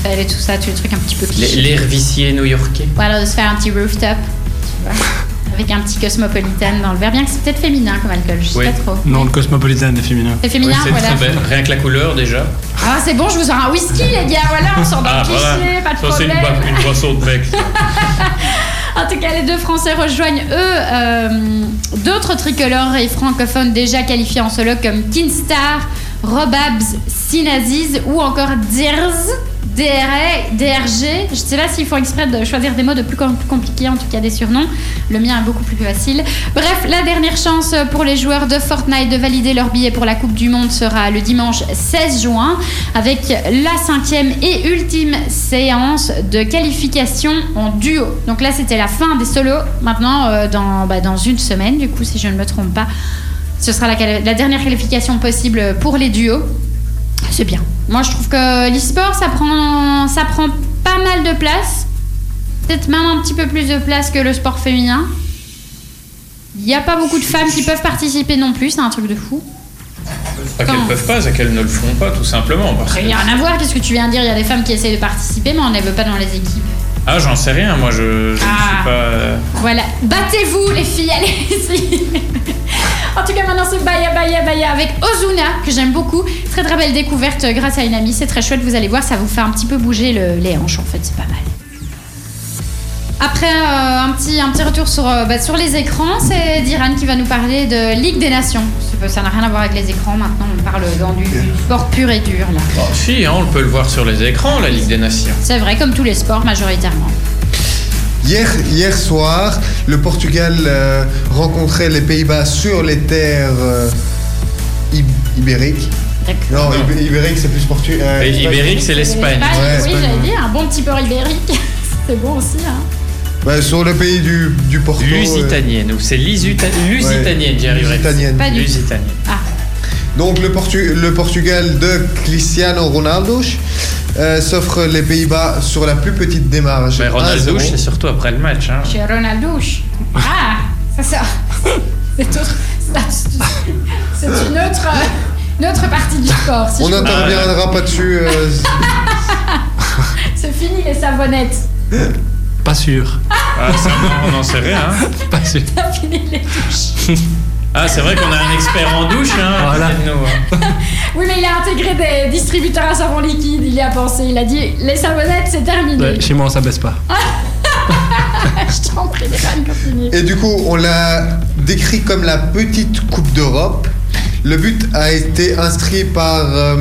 et tout ça, tu le truc un petit peu L'air vicié new-yorkais. Voilà, de se faire un petit rooftop, tu vois, avec un petit cosmopolitan dans le verre. Bien que c'est peut-être féminin comme alcool, je sais pas trop. Non, le cosmopolitan est féminin. C'est féminin, voilà. Rien que la couleur déjà. Ah, c'est bon, je vous sors un whisky, les gars, voilà, on sort d'un ah, cliché, pas de problème. c'est une, boisson de mec. En tout cas, les deux Français rejoignent, eux, euh, d'autres tricolores et francophones déjà qualifiés en solo comme Kinstar, Robabs, Sinaziz ou encore Dirz. DRG, je sais pas s'il faut exprès de choisir des mots de plus compliqués, en tout cas des surnoms. Le mien est beaucoup plus facile. Bref, la dernière chance pour les joueurs de Fortnite de valider leur billet pour la Coupe du Monde sera le dimanche 16 juin avec la cinquième et ultime séance de qualification en duo. Donc là, c'était la fin des solos. Maintenant, euh, dans, bah, dans une semaine, du coup, si je ne me trompe pas, ce sera la dernière qualification possible pour les duos. C'est bien. Moi, je trouve que l'e-sport, ça prend, ça prend pas mal de place. Peut-être même un petit peu plus de place que le sport féminin. Il n'y a pas beaucoup de femmes qui peuvent participer non plus, c'est un truc de fou. Pas qu'elles peuvent pas, c'est qu'elles ne le font pas, tout simplement. Parce a rien à voir, qu'est-ce que tu viens de dire? Il y a des femmes qui essayent de participer, mais on ne veut pas dans les équipes. Ah, j'en sais rien, moi je, je ah. suis pas. Euh, voilà, battez-vous les filles, allez-y En tout cas, maintenant c'est Baya Baya Baya avec Ozuna, que j'aime beaucoup. Très très belle découverte grâce à une amie, c'est très chouette, vous allez voir, ça vous fait un petit peu bouger les hanches en fait, c'est pas mal. Après euh, un, petit, un petit retour sur, euh, bah, sur les écrans, c'est Diran qui va nous parler de Ligue des Nations. Ça n'a rien à voir avec les écrans, maintenant on parle dans du, sport pur et dur. Là. Oh, si, hein, on peut le voir sur les écrans, la Ligue des Nations. C'est vrai, comme tous les sports majoritairement. Hier, hier soir, le Portugal euh, rencontrait les Pays-Bas sur les terres ibériques. Non, ibérique c'est plus portugais. ibérique c'est l'Espagne. oui, j'allais dire, un bon petit port ibérique. c'est bon aussi. Hein. Bah, sur le pays du, du Porto. Lusitanienne, ou c'est Lusitanienne, j'y arriverai. Lusitanienne. Pas du Lusitanienne. Ah. Donc le, le, Portugal de Cristiano Ronaldo euh, s'offre les Pays-Bas sur la plus petite démarche. Mais Ronaldo, c'est surtout après le match. Hein. Chez Ronaldo. Ah, ça, ça. C'est une autre, une autre partie du sport. Si On n'interviendra pas dessus. Euh, c'est fini les savonnettes. Pas sûr. Ah, ça, on n'en sait rien. Hein. Pas sûr. T'as fini les douches. Ah, c'est vrai qu'on a un expert en douche, hein, voilà. nous, hein. oui, mais il a intégré des distributeurs à savon liquide, il y a pensé, il a dit les savonnettes, c'est terminé. chez moi, ça baisse pas. Je t'en prie, les Et du coup, on l'a décrit comme la petite Coupe d'Europe. Le but a été inscrit par euh,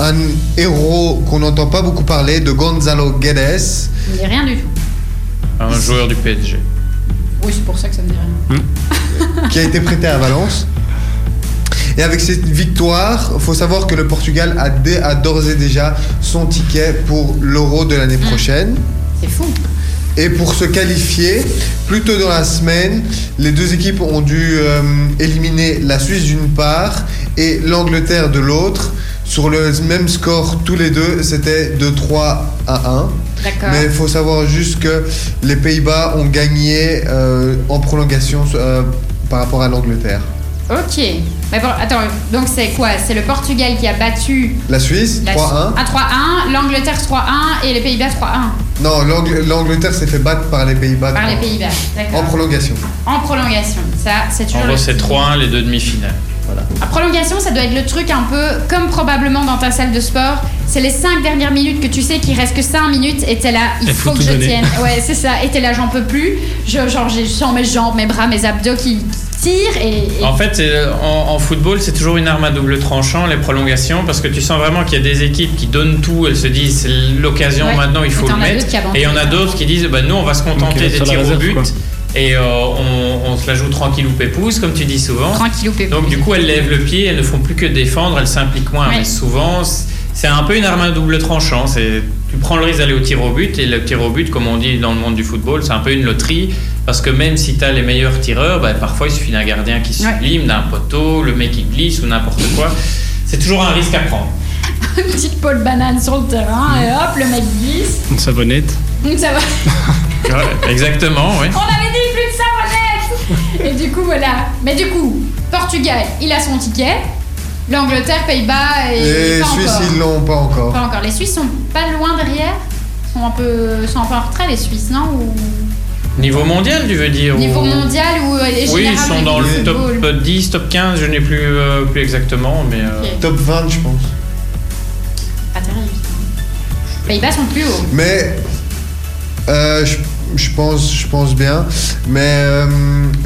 un héros qu'on n'entend pas beaucoup parler, de Gonzalo Guedes. Il rien du tout. Un joueur du PSG. Oui, c'est pour ça que ça me dit rien. Hmm. qui a été prêté à Valence. Et avec cette victoire, il faut savoir que le Portugal a, d'ores et déjà son ticket pour l'Euro de l'année hmm. prochaine. C'est fou. Et pour se qualifier, plus tôt dans la semaine, les deux équipes ont dû euh, éliminer la Suisse d'une part et l'Angleterre de l'autre sur le même score tous les deux, c'était de 3 à 1. Mais il faut savoir juste que les Pays-Bas ont gagné euh, en prolongation euh, par rapport à l'Angleterre. Ok. Mais bon, attends, donc c'est quoi? C'est le Portugal qui a battu la Suisse 3-1. À 3-1, l'Angleterre 3-1 et les Pays-Bas 3-1. Non, l'Angleterre s'est fait battre par les Pays-Bas. Par les Pays-Bas, d'accord. En prolongation. En prolongation, ça c'est toujours. En gros, c'est 3-1 les deux demi-finales. La prolongation, ça doit être le truc un peu comme probablement dans ta salle de sport. C'est les 5 dernières minutes que tu sais qu'il reste que 5 minutes et t'es là, il faut, que je tienne. Ouais, c'est ça. Et t'es là, j'en peux plus. Je, genre, je sens mes jambes, mes bras, mes abdos qui tirent. Et, En fait, en, football, c'est toujours une arme à double tranchant, les prolongations, parce que tu sens vraiment qu'il y a des équipes qui donnent tout. Elles se disent, c'est l'occasion maintenant, il faut le mettre. Et il y en a d'autres qui disent, bah, nous, on va se contenter des tirs au but. Et euh, on, se la joue tranquille ou pépouze, comme tu dis souvent. Tranquille ou pépouze. Donc du coup, elles lèvent le pied, elles ne font plus que défendre, elles s'impliquent moins. Mais souvent, c'est un peu une arme à double tranchant. Tu prends le risque d'aller au tir au but, et le tir au but, comme on dit dans le monde du football, c'est un peu une loterie. Parce que même si tu as les meilleurs tireurs, bah, parfois il suffit d'un gardien qui sublime, d'un poteau, le mec qui glisse ou n'importe quoi. C'est toujours un risque à prendre. Une petite peau de banane sur le terrain, et hop, le mec glisse. Une savonnette. Une savonnette. exactement, oui. On avait dit plus de savonnette Et du coup, voilà. Mais du coup, Portugal, il a son ticket. L'Angleterre, Pays-Bas et. Les Suisses, ils l'ont pas encore. Pas encore. Les Suisses sont pas loin derrière. Sont un peu, sont un peu en retrait, les Suisses, non ou... Niveau mondial, tu veux dire Niveau mondial ou euh, Oui, ils sont dans le top 10, top 15, je n'ai plus, euh, plus exactement, mais. Euh, top 20, je pense. Pas terrible. Pays-Bas sont plus hauts. Mais euh, je, pense, je pense bien. Mais euh,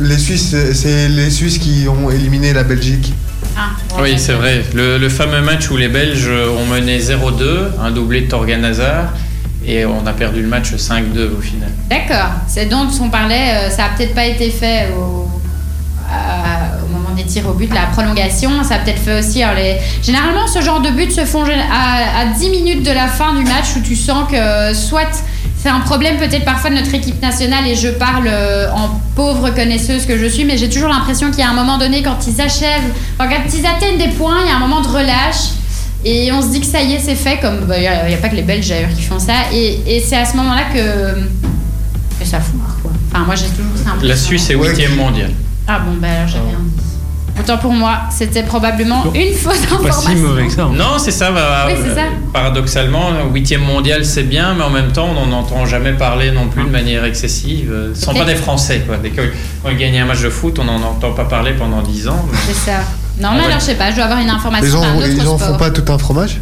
les Suisses, c'est les Suisses qui ont éliminé la Belgique. Ah, oui, c'est vrai. Le, fameux match où les Belges ont mené 0-2, un doublé de Torgan Hazard, et on a perdu le match 5-2 au final. D'accord. C'est donc on parlait, ça a peut-être pas été fait au, moment des tirs au but, la prolongation. Ça a peut-être fait aussi. les... Généralement, ce genre de buts se font à, à 10 minutes de la fin du match où tu sens que soit c'est un problème peut-être parfois de notre équipe nationale et je parle euh, en pauvre connaisseuse que je suis, mais j'ai toujours l'impression qu'il y a un moment donné quand ils achèvent, quand ils atteignent des points, il y a un moment de relâche et on se dit que ça y est, c'est fait, comme bah, il n'y a, pas que les Belges d'ailleurs qui font ça, et, c'est à ce moment-là que, que ça fout. Quoi. Enfin, moi j'ai toujours ça. La Suisse est 8 mondial. Ah bon, bah alors j'avais un. Autant pour moi, c'était probablement une fausse information. Pas si mauvais que ça. Hein. Non, c'est ça, bah, oui, ça. Paradoxalement, huitième mondial, c'est bien, mais en même temps, on n'entend jamais parler non plus de manière excessive. Ce ne sont pas des Français, quoi. Dès qu'ils gagnent un match de foot, on n'en entend pas parler pendant dix ans. C'est ça. Non, mais alors je sais pas, je dois avoir une information. Ils en, font pas tout un fromage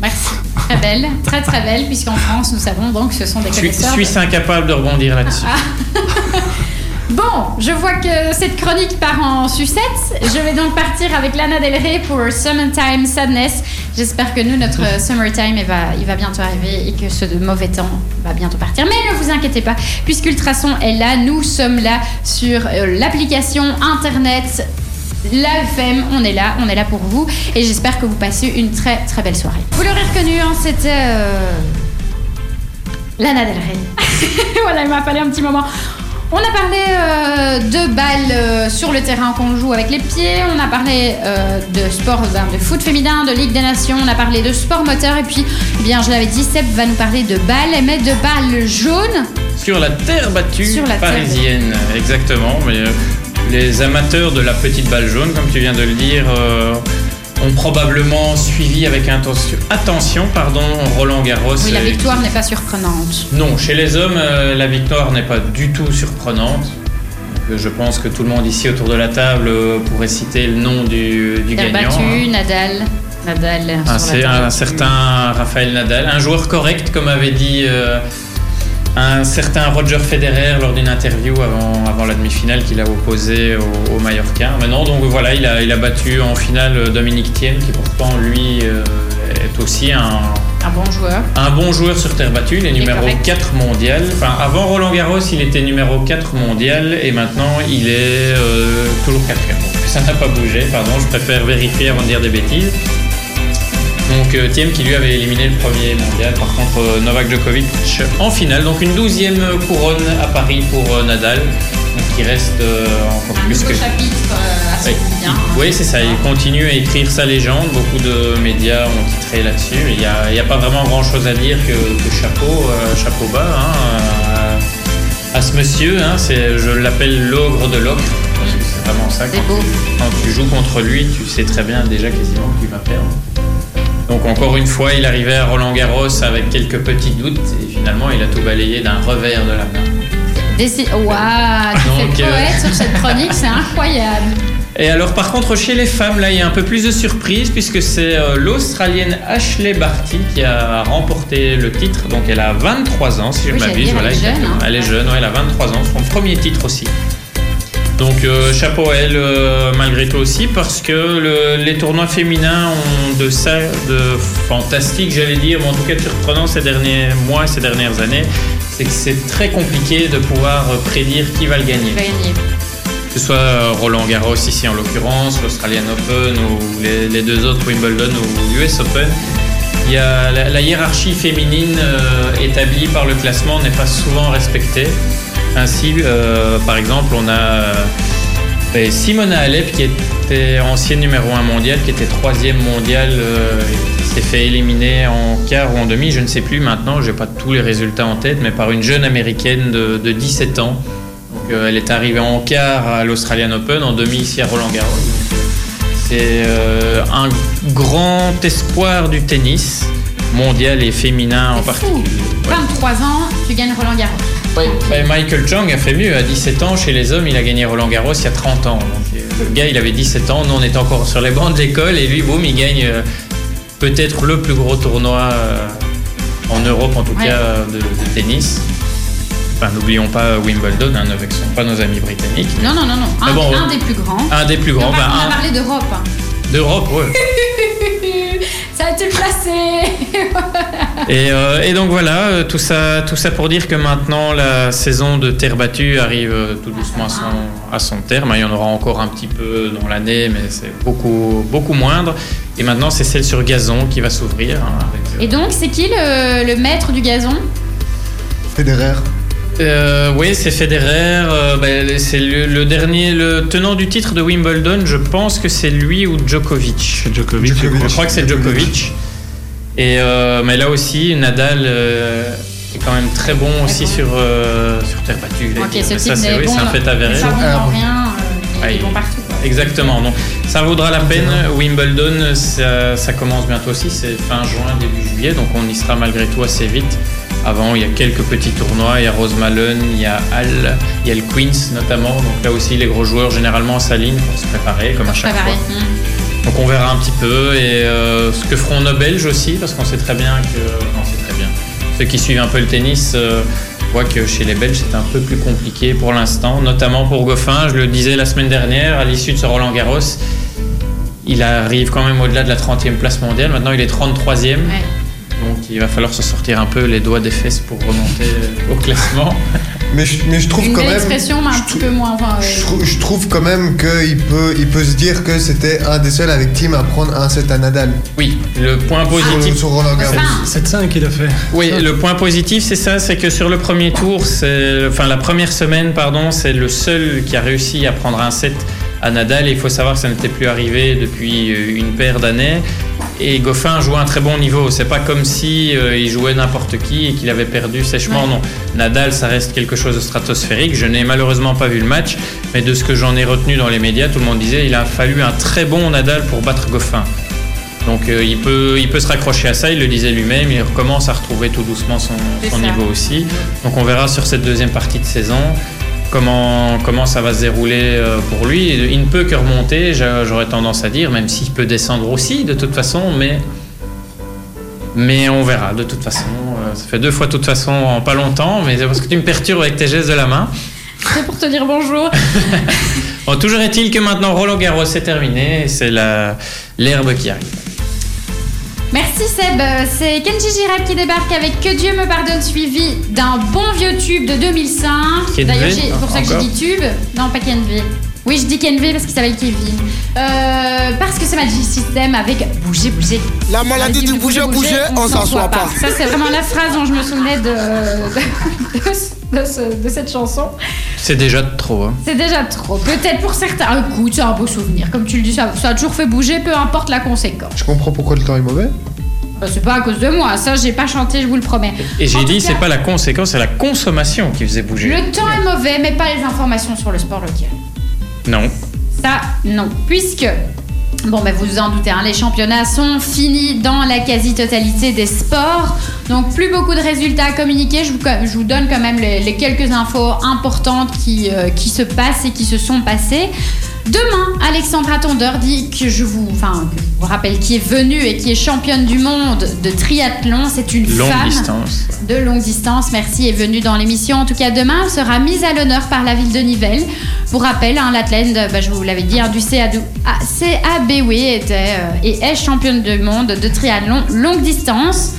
Merci. Très belle, très très belle, puisqu'en France, nous savons donc que ce sont des connaisseurs. Je suis incapable de rebondir là-dessus. Ah. Bon, je vois que cette chronique part en sucette. Je vais donc partir avec Lana Del Rey pour Summertime Sadness. J'espère que nous, notre Summertime, il va, il va bientôt arriver et que ce mauvais temps va bientôt partir. Mais ne vous inquiétez pas, puisqu'Ultrason est là, nous sommes là sur euh, l'application Internet l'AFM, on est là, on est là pour vous et j'espère que vous passez une très très belle soirée. Vous l'aurez reconnu, hein, c'était euh, Lana Del Rey. voilà, il m'a fallu un petit moment. On a parlé euh, de balles euh, sur le terrain qu'on joue avec les pieds, on a parlé euh, de sport, ben, de foot féminin, de Ligue des Nations, on a parlé de sport moteur et puis, eh bien, je l'avais dit, Seb va nous parler de balles, mais de balles jaunes. Sur la terre battue parisienne, exactement. Mais les amateurs de la petite balle jaune, comme tu viens de le dire, ont probablement suivi avec attention pardon, Roland Garros. Oui, la victoire n'est pas surprenante. Non, chez les hommes, euh, la victoire n'est pas du tout surprenante. Euh, je pense que tout le monde ici autour de la table euh, pourrait citer le nom du, du gagnant. battu, hein. Nadal. Nadal. Ah, c'est un certain Raphaël Nadal, un joueur correct, comme avait dit un certain Roger Federer lors d'une interview avant, avant la demi-finale qu'il a opposé au, au Mallorca. Maintenant, donc voilà, il a, il a battu en finale Dominique Thiem, qui pourtant lui euh, est aussi un, un bon joueur. Un bon joueur sur terre battue, il est numéro 4 mondial. Enfin, avant Roland Garros, il était numéro 4 mondial et maintenant il est euh, toujours 4 Ça n'a pas bougé, pardon, je préfère vérifier avant de dire des bêtises. Donc euh, Thiem qui lui avait éliminé le premier mondial. Par contre, euh, Novak Djokovic en finale. Donc une douzième couronne à Paris pour euh, Nadal. qui reste encore plus que. chapitre assez oui. bien. Hein. Oui, c'est ça. Il continue à écrire sa légende. Beaucoup de médias ont titré là-dessus. Il n'y a, pas vraiment grand-chose à dire que, chapeau, chapeau bas hein, à, ce monsieur. Hein. je l'appelle l'ogre de l'ocre. C'est vraiment ça. Quand, quand tu joues contre lui, tu sais très bien déjà quasiment qu'il va perdre. Donc encore une fois, il arrivait à Roland Garros avec quelques petits doutes et finalement il a tout balayé d'un revers de la main. Waouh, tu fais euh, poète sur cette chronique, c'est incroyable. Et alors par contre chez les femmes là il y a un peu plus de surprise puisque c'est euh, l'Australienne Ashley Barty qui a remporté le titre donc elle a 23 ans si je m'abuse voilà elle est jeune, hein. elle est jeune ouais, elle a 23 ans son premier titre aussi donc euh, chapeau à elle euh, malgré tout aussi parce que les tournois féminins ont de ça de fantastique j'allais dire, mais en tout cas de surprenant ces derniers mois, ces dernières années, c'est que c'est très compliqué de pouvoir prédire qui va le gagner. Que ce soit euh, Roland Garros ici en l'occurrence, l'Australian Open ou les, deux autres Wimbledon ou l'US Open. Il y a la, hiérarchie féminine établie par le classement n'est pas souvent respectée. Ainsi, euh, par exemple, on a euh, Simona Alep qui était ancienne numéro 1 mondial, qui était troisième mondial, euh, qui s'est fait éliminer en quart ou en demi, je ne sais plus maintenant, je n'ai pas tous les résultats en tête, mais par une jeune américaine de, 17 ans. Donc, elle est arrivée en quart à l'Australian Open, en demi ici à Roland Garros. C'est un grand espoir du tennis mondial et féminin en particulier. 23 ans, tu gagnes Roland Garros. Oui. Michael Chang a fait mieux. À 17 ans, chez les hommes, il a gagné Roland Garros il y a 30 ans. Euh, le gars, il avait 17 ans. Nous, on était encore sur les bancs de l'école. Et lui, boum, il gagne euh, peut-être le plus gros tournoi euh, en Europe, en tout cas, de, tennis. Enfin, n'oublions pas Wimbledon, hein, ne pas nos amis britanniques. Non, non, non, non. Un, des plus grands. Un des plus grands. On, va, bah, parler d'Europe. Hein. D'Europe, ouais. ça a été placé. Et, euh, et, donc voilà, euh, tout ça, tout ça pour dire que maintenant la saison de terre battue arrive euh, tout doucement à son, à son terme. Il y en aura encore un petit peu dans l'année, mais c'est beaucoup, beaucoup moindre. Et maintenant, c'est celle sur gazon qui va s'ouvrir. Hein, et donc, c'est qui le, le maître du gazon? Federer. Euh, oui, c'est Federer. Euh, ben, c'est le, dernier, le tenant du titre de Wimbledon. Je pense que c'est lui ou Djokovic. Djokovic. Je crois que c'est Djokovic. Et euh, mais là aussi, Nadal est quand même très bon aussi sur sur terre battue. ça, c'est un fait avéré. Ça ah, rien. il est bon partout. Exactement. Donc ça vaudra la peine. Wimbledon, ça, ça commence bientôt aussi. C'est fin juin, début juillet. Donc on y sera malgré tout assez vite. Avant, il y a quelques petits tournois. Il y a Rose Malone, il y a Al, il y a le Queens notamment. Donc là aussi, les gros joueurs généralement s'alignent pour se préparer, comme à chaque fois. Hmm. Donc on verra un petit peu et euh, ce que feront nos Belges aussi, parce qu'on sait très bien que, non, c'est très bien. Ceux qui suivent un peu le tennis euh, voient que chez les Belges c'est un peu plus compliqué pour l'instant, notamment pour Goffin. Je le disais la semaine dernière, à l'issue de ce Roland Garros, il arrive quand même au-delà de la 30e place mondiale. Maintenant, il est 33e. Donc il va falloir se sortir un peu les doigts des fesses pour remonter au classement. Mais je, mais je trouve Une quand même. expression, mais un petit peu moins. je, trouve, quand même qu'il peut, il peut se dire que c'était un des seuls avec Team à prendre un set à Nadal. Oui, le point positif. Sur, Roland Garros. 7-5 qu'il a fait. Oui, le point positif, c'est ça c'est que sur le premier tour, c'est, enfin la première semaine, pardon, c'est le seul qui a réussi à prendre un set à Nadal. Et il faut savoir que ça n'était plus arrivé depuis une paire d'années. Et Goffin joue un très bon niveau. C'est pas comme si euh, il jouait n'importe qui et qu'il avait perdu sèchement. Non, Nadal, ça reste quelque chose de stratosphérique. Je n'ai malheureusement pas vu le match, mais de ce que j'en ai retenu dans les médias, tout le monde disait il a fallu un très bon Nadal pour battre Goffin. Donc euh, il, peut, il peut se raccrocher à ça, il le disait lui-même, il recommence à retrouver tout doucement son, son niveau aussi. Donc on verra sur cette deuxième partie de saison comment, comment ça va se dérouler euh, pour lui. Il ne peut que remonter, j'aurais tendance à dire, même s'il peut descendre aussi de toute façon, mais, mais on verra de toute façon. Euh, ça fait deux fois de toute façon en pas longtemps, mais c'est parce que tu me perturbes avec tes gestes de la main. C'est pour te dire bonjour. bon, toujours est-il que maintenant Roland Garros est terminé, c'est l'herbe qui arrive. Merci Seb. C'est Kenji Girac qui débarque avec Que Dieu me pardonne, suivi d'un bon vieux tube de 2005. D'ailleurs, c'est pour ça que j'ai dit tube. Non, pas Kenvi. Oui, je dis Kenvi parce qu'il s'appelle Kevin. Euh, parce que c'est Magic System avec Bouger, bouger. La maladie du bouger, bouger, on s'en soit pas. Ça, c'est vraiment la phrase dont je me souvenais de, de, cette chanson. C'est déjà trop. Hein. C'est déjà trop. Peut-être pour certains. Écoute, c'est un beau souvenir. Comme tu le dis, ça, ça a toujours fait bouger, peu importe la conséquence. Je comprends pourquoi le temps est mauvais. Bah, c'est pas à cause de moi, ça j'ai pas chanté, je vous le promets. Et j'ai dit, c'est pas la conséquence, c'est la consommation qui faisait bouger. Le temps est mauvais, mais pas les informations sur le sport local. Non. Ça, non. Puisque Bon, ben vous en doutez, hein, les championnats sont finis dans la quasi-totalité des sports. Donc, plus beaucoup de résultats à communiquer. Je vous, donne quand même les, quelques infos importantes euh, qui se passent et qui se sont passées. Demain, Alexandra Tondeur dit que je vous, enfin, vous rappelle qui est venue et qui est championne du monde de triathlon. C'est une longue femme distance. de longue distance. Merci, est venue dans l'émission. En tout cas, demain, elle sera mise à l'honneur par la ville de Nivelles. Pour rappel, hein, l'athlète, bah, je vous l'avais dit, hein, du CAB, oui, était euh, et est championne du monde de triathlon longue distance.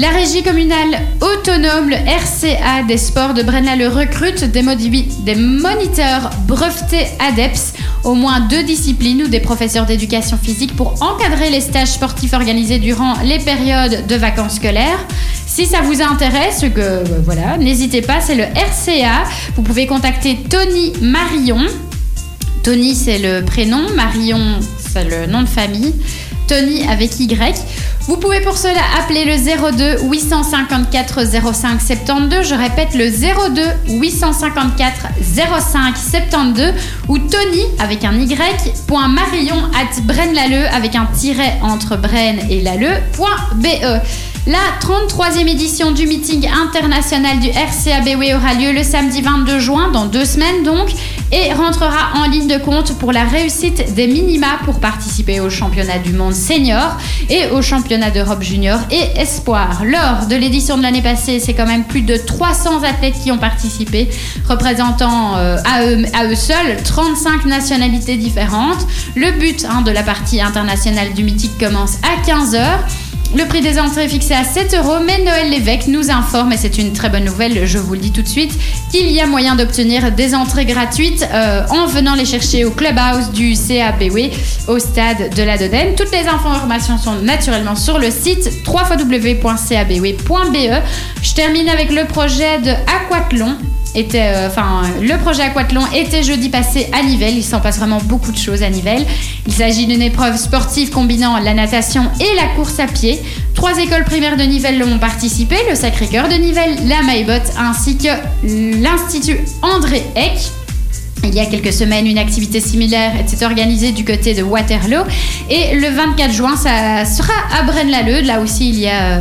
La régie communale autonome, le RCA des sports de Brenna, le recrute des, des moniteurs brevetés ADEPS, au moins deux disciplines ou des professeurs d'éducation physique pour encadrer les stages sportifs organisés durant les périodes de vacances scolaires. Si ça vous intéresse, que euh, voilà, n'hésitez pas, c'est le RCA. Vous pouvez contacter Tony Marion. Tony, c'est le prénom, Marion, c'est le nom de famille. Tony avec Y. Vous pouvez pour cela appeler le 02 854 05 72. Je répète le 02 854 05 72 ou Tony avec un Y. Marion at Braine-l'Alleud avec un tiret entre Braine et Lalleux.be. La 33e édition du meeting international du RCABW aura lieu le samedi 22 juin, dans deux semaines donc. Et rentrera en ligne de compte pour la réussite des minima pour participer au championnat du monde senior et au championnat d'Europe junior et espoir. Lors de l'édition de l'année passée, c'est quand même plus de 300 athlètes qui ont participé, représentant euh, à, eux, seuls 35 nationalités différentes. Le but hein, de la partie internationale du mythique commence à 15h. Le prix des entrées est fixé à 7 euros, mais Noël Lévesque nous informe, et c'est une très bonne nouvelle, je vous le dis tout de suite, qu'il y a moyen d'obtenir des entrées gratuites euh, en venant les chercher au clubhouse du CABW au stade de la Dodène. Toutes les informations sont naturellement sur le site www.cabw.be. Je termine avec le projet de Aquathlon était, euh, enfin, le projet Aquathlon était jeudi passé à Nivelles. Il s'en passe vraiment beaucoup de choses à Nivelles. Il s'agit d'une épreuve sportive combinant la natation et la course à pied. Trois écoles primaires de Nivelles ont participé le Sacré-Cœur de Nivelles, la Maillebotte ainsi que l'Institut André Eck. Il y a quelques semaines, une activité similaire était organisée du côté de Waterloo. Et le 24 juin, ça sera à Braine-l'Alleud. Là aussi, il y a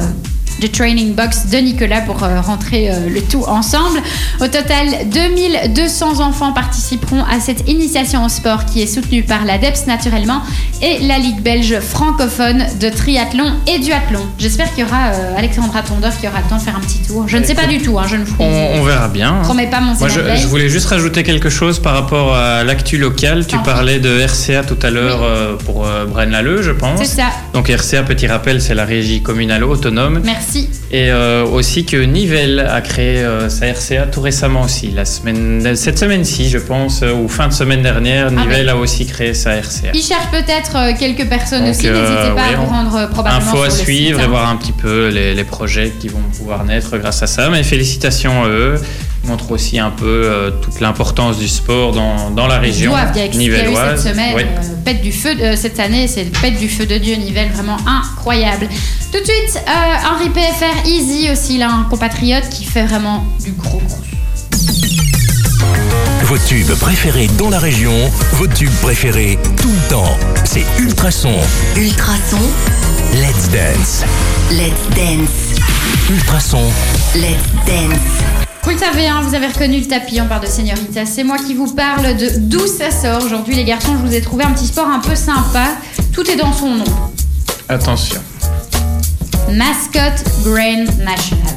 euh, The Training Box de Nicolas pour euh, rentrer euh, le tout ensemble. Au total, 2200 enfants participeront à cette initiation au sport qui est soutenue par l'ADEPS naturellement et la Ligue belge francophone de triathlon et duathlon. J'espère qu'il y aura euh, Alexandra Tondeur qui aura le temps de faire un petit tour. Je ne sais pas du tout, hein, je ne on, verra bien. Hein. promets pas mon Moi, je, je, voulais juste rajouter quelque chose par rapport à l'actu local. Tu parlais de RCA tout à l'heure pour Braine-l'Alleud, je pense. C'est ça. Donc RCA, petit rappel, c'est la régie communale autonome. Merci et euh, aussi que Nivelles a créé euh, sa RCA tout récemment aussi. La semaine, cette semaine-ci, je pense, euh, ou fin de semaine dernière, ah Nivelles a aussi créé sa RCA. Il cherche peut-être quelques personnes aussi. N'hésitez pas à vous rendre probablement Info à suivre et voir un petit peu les, les, projets qui vont pouvoir naître grâce à ça. Mais félicitations à eux montre aussi un peu euh, toute l'importance du sport dans, dans la région nivelloise. cette semaine, euh, du feu cette année, c'est pète du feu de Dieu Nivelle, vraiment incroyable. Tout de suite, euh, Henri PFR Easy aussi, là, un compatriote qui fait vraiment du gros gros. Vos tubes préférés dans la région, vos tubes préférés tout le temps, c'est Ultrason. Ultrason. Let's dance. Let's dance. Ultrason. Let's dance. Vous le savez, hein, vous avez reconnu le tapis, on parle de Señorita. C'est moi qui vous parle de d'où ça sort. Aujourd'hui, les garçons, je vous ai trouvé un petit sport un peu sympa. Tout est dans son nom. Attention. Mascot Grain National.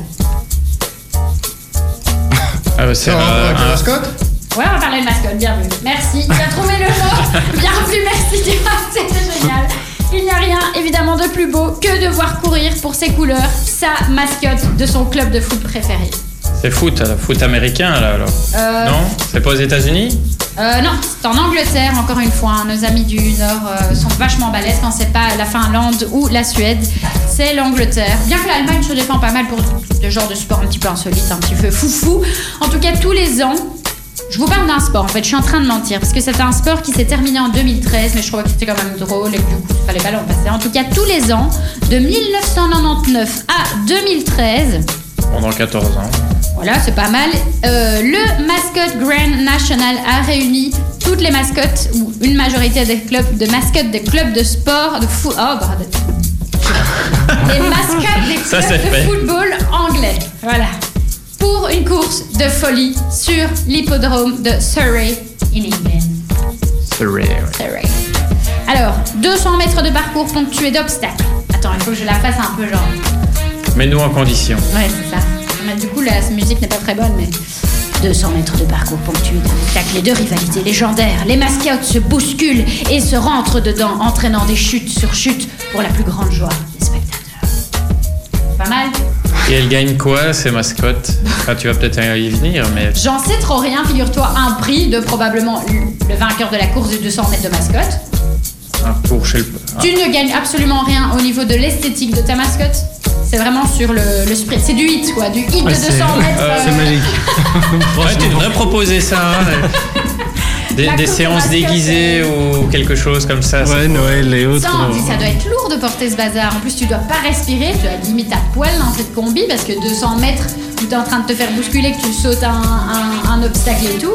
Ah bah c'est un, un, mascotte Ouais, on va parler de mascotte, bien vu. Merci. Tu as trouvé le mot. bien vu, merci. C'était génial. Il n'y a rien, évidemment, de plus beau que de voir courir pour ses couleurs sa mascotte de son club de foot préféré. C'est foot, foot américain là alors euh, Non? C'est pas aux États-Unis? Euh, Non, c'est en Angleterre, encore une fois. Hein. Nos amis du Nord euh, sont vachement balèzes quand c'est pas la Finlande ou la Suède, c'est l'Angleterre. Bien que l'Allemagne se défend pas mal pour ce genre de sport un petit peu insolite, un petit peu foufou. En tout cas, tous les ans, je vous parle d'un sport, en fait, je suis en train de mentir, parce que c'était un sport qui s'est terminé en 2013, mais je trouvais que c'était quand même drôle et que du coup, il fallait pas l'en passer. En tout cas, tous les ans, de 1999 à 2013. Pendant 14 ans. Voilà, c'est pas mal. Euh, le Mascot Grand National a réuni toutes les mascottes, ou une majorité des clubs, de mascottes des clubs de sport, de foot. Oh, bordel. les mascottes des clubs de football anglais. Voilà. Pour une course de folie sur l'hippodrome de Surrey, in England. Surrey, Surrey. Alors, 200 mètres de parcours ponctués d'obstacles. Attends, il faut que je la fasse un peu genre. Mets-nous en condition. Ouais, c'est ça du coup, la musique n'est pas très bonne, mais. 200 mètres de parcours ponctués d'un spectacle et de rivalités légendaires. Les mascottes se bousculent et se rentrent dedans, entraînant des chutes sur chutes pour la plus grande joie des spectateurs. Pas mal Et elles gagnent quoi, ces mascottes? Tu vas peut-être y venir, mais. J'en sais trop rien, figure-toi. Un prix de probablement le vainqueur de la course des 200 mètres de mascotte. Un tour chez le. Tu ne gagnes absolument rien au niveau de l'esthétique de ta mascotte. C'est vraiment sur le, le sprint. C'est du hit, quoi. Du hit de 200 mètres. Euh, c'est magique. ouais, tu devrais proposer ça. Hein, des, séances déguisées ou quelque chose comme ça. Ouais, Noël et autres. Ça, ça doit être lourd de porter ce bazar. En plus, tu dois pas respirer. Tu as limite à poil dans cette combi parce que 200 mètres où tu es en train de te faire bousculer, que tu sautes un, un, obstacle et tout.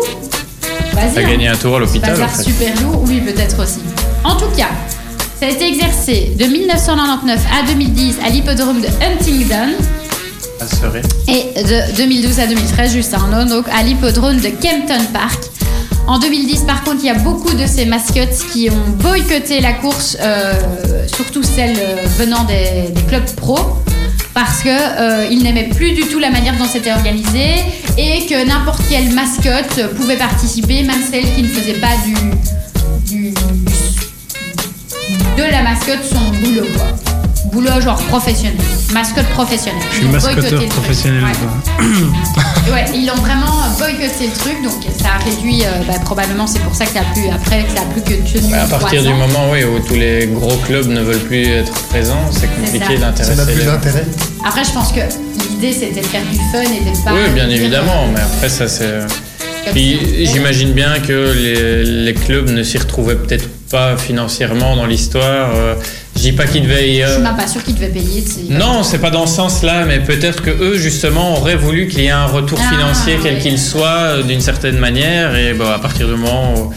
Vas-y. T'as gagné un tour à l'hôpital. Bazar super lourd, oui, peut-être aussi. En tout cas, ça a été exercé de 1999 à 2010 à l'hippodrome de Huntingdon. Et de 2012 à 2013, juste un an, donc à l'hippodrome de Kempton Park. En 2010, par contre, il y a beaucoup de ces mascottes qui ont boycotté la course, euh, surtout celles euh, venant des, clubs pro, parce qu'ils euh, n'aimaient plus du tout la manière dont c'était organisé et que n'importe quelle mascotte pouvait participer, même celle qui ne faisait pas du, du de la mascotte son boulot. Quoi boulot genre professionnel, mascotte professionnelle. Je suis mascoteur professionnel. Ouais. ils ont vraiment boycotté le truc, donc ça a réduit, euh, bah, probablement c'est pour ça que ça a plus, après, ça a plus que tenu. à partir du moment oui, où tous les gros clubs ne veulent plus être présents, c'est compliqué d'intéresser. Ça n'a plus d'intérêt. Après, je pense que l'idée c'était de faire du fun et de pas. Oui, bien évidemment, euh, mais après ça c'est. J'imagine bien que les, les, clubs ne s'y retrouvaient peut-être pas financièrement dans l'histoire. Euh, je dis pas qu'ils devaient. Je suis même pas sûr qu'ils devaient payer. Non, c'est pas dans ce sens-là, mais peut-être que eux justement auraient voulu qu'il y ait un retour ah, financier quel qu'il soit, euh, d'une certaine manière, et bon, à partir du moment où,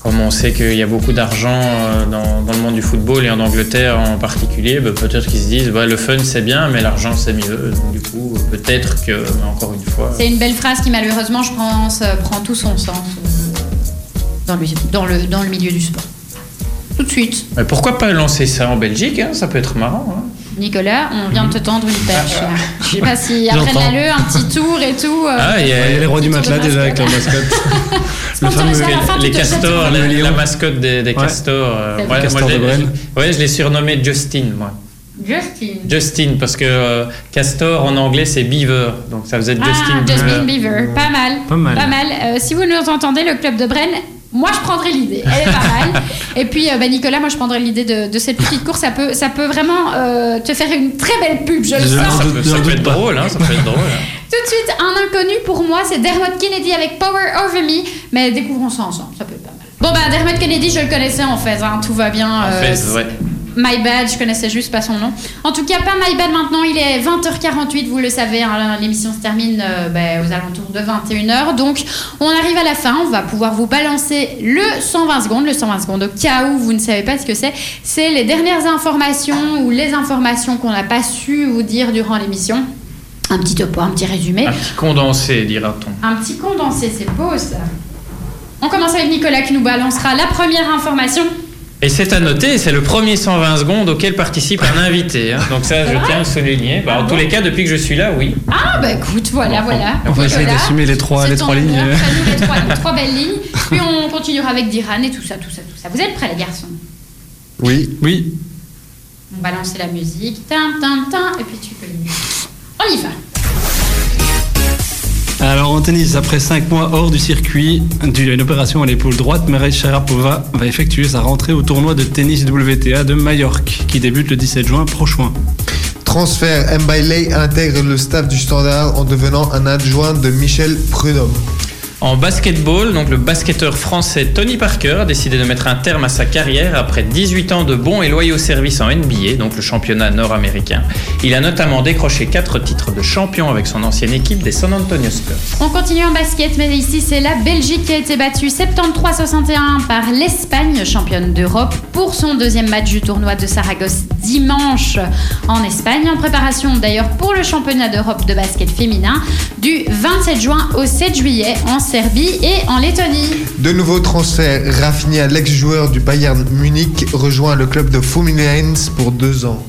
comme on sait qu'il y a beaucoup d'argent euh, dans, le monde du football et en Angleterre en particulier, bah, peut-être qu'ils se disent bah, le fun c'est bien, mais l'argent c'est mieux. Donc, du coup, peut-être que, encore une fois. C'est une belle phrase qui malheureusement, je pense, prend tout son sens dans dans le, dans le milieu du sport tout de suite. Mais pourquoi pas lancer ça en Belgique hein Ça peut être marrant. Hein. Nicolas, on vient de te tendre une perche. Ah, ah. Je sais pas si après le un petit tour et tout. Euh, ah, il y, a les rois du matelas déjà avec leur mascotte. le fameux, les, castors, la, mascotte des, castors. Euh, ouais, je l'ai surnommé Justin, moi. Justin. Justin, parce que euh, castor en anglais c'est beaver, donc ça faisait Justin. Ah, Justin Beaver, pas mal. Pas mal. Pas mal. si vous nous entendez, le club de Brenne moi, je prendrais l'idée. Elle est pas mal. Et puis, euh, bah, Nicolas, moi, je prendrais l'idée de, cette petite course. Ça peut, ça peut vraiment euh, te faire une très belle pub, je le sens. Ça, peut, être drôle, hein, ça peut être drôle. Hein. Tout de suite, un inconnu pour moi, c'est Dermot Kennedy avec Power Over Me. Mais découvrons ça ensemble, ça peut être pas mal. Bon, bah, Dermot Kennedy, je le connaissais en fait, hein, tout va bien. En fait, ouais. My Bad, je connaissais juste pas son nom. En tout cas, pas My Bad maintenant, il est 20h48, vous le savez, hein, l'émission se termine euh, ben, aux alentours de 21h. Donc, on arrive à la fin, on va pouvoir vous balancer le 120 secondes, le 120 secondes au cas où vous ne savez pas ce que c'est. C'est les dernières informations ou les informations qu'on n'a pas su vous dire durant l'émission. Un petit topo, un petit résumé. Un petit condensé, dira-t-on. Un petit condensé, c'est beau ça. On commence avec Nicolas qui nous balancera la première information. Et c'est à noter, c'est le premier 120 secondes auquel participe un invité. Hein. Donc ça, je tiens à le souligner. Bah, en tous les cas, depuis que je suis là, oui. Ah bah écoute, voilà, voilà. On va essayer d'assumer les trois, les trois lignes. les, trois, les trois belles lignes. Puis on continuera avec Diran et tout ça, tout ça, tout ça. Vous êtes prêts, les garçons? Oui. Oui. On va lancer la musique. Tin, tin, tin, et puis tu peux... On y va. Alors en tennis, après 5 mois hors du circuit, dû à une opération à l'épaule droite, Marej Sharapova va effectuer sa rentrée au tournoi de tennis WTA de Majorque, qui débute le 17 juin prochain. Transfert, Mbailey intègre le staff du Standard en devenant un adjoint de Michel Prudhomme. En basketball, donc le basketteur français Tony Parker a décidé de mettre un terme à sa carrière après 18 ans de bons et loyaux services en NBA, donc le championnat nord-américain. Il a notamment décroché 4 titres de champion avec son ancienne équipe des San Antonio Spurs. On continue en basket, mais ici c'est la Belgique qui a été battue 73-61 par l'Espagne, championne d'Europe, pour son deuxième match du tournoi de Saragosse dimanche en Espagne, en préparation d'ailleurs pour le championnat d'Europe de basket féminin du 27 juin au 7 juillet en Serbie et en Lettonie. De nouveaux transferts. Rafinha, l'ex-joueur du Bayern Munich, rejoint le club de Fluminense pour deux ans.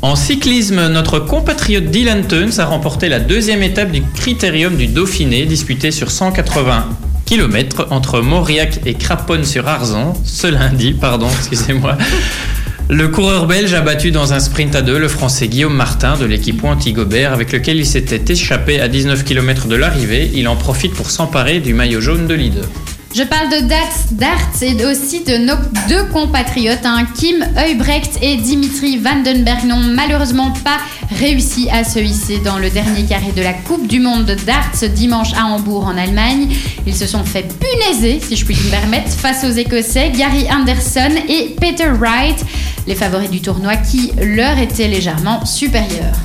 En cyclisme, notre compatriote Dylan Teuns a remporté la deuxième étape du Critérium du Dauphiné, disputée sur 180 km entre Mauriac et Craponne-sur-Arzon, ce lundi, pardon, excusez-moi. Le coureur belge a battu dans un sprint à deux le français Guillaume Martin de l'équipe Antigobert avec lequel il s'était échappé à 19 km de l'arrivée. Il en profite pour s'emparer du maillot jaune de leader. Je parle de darts et aussi de nos deux compatriotes, hein. Kim Heubrecht et Dimitri Vandenberg, n'ont malheureusement pas réussi à se hisser dans le dernier carré de la Coupe du Monde de darts dimanche à Hambourg en Allemagne. Ils se sont fait punaiser, si je puis me permettre, face aux Écossais Gary Anderson et Peter Wright, les favoris du tournoi qui leur étaient légèrement supérieurs.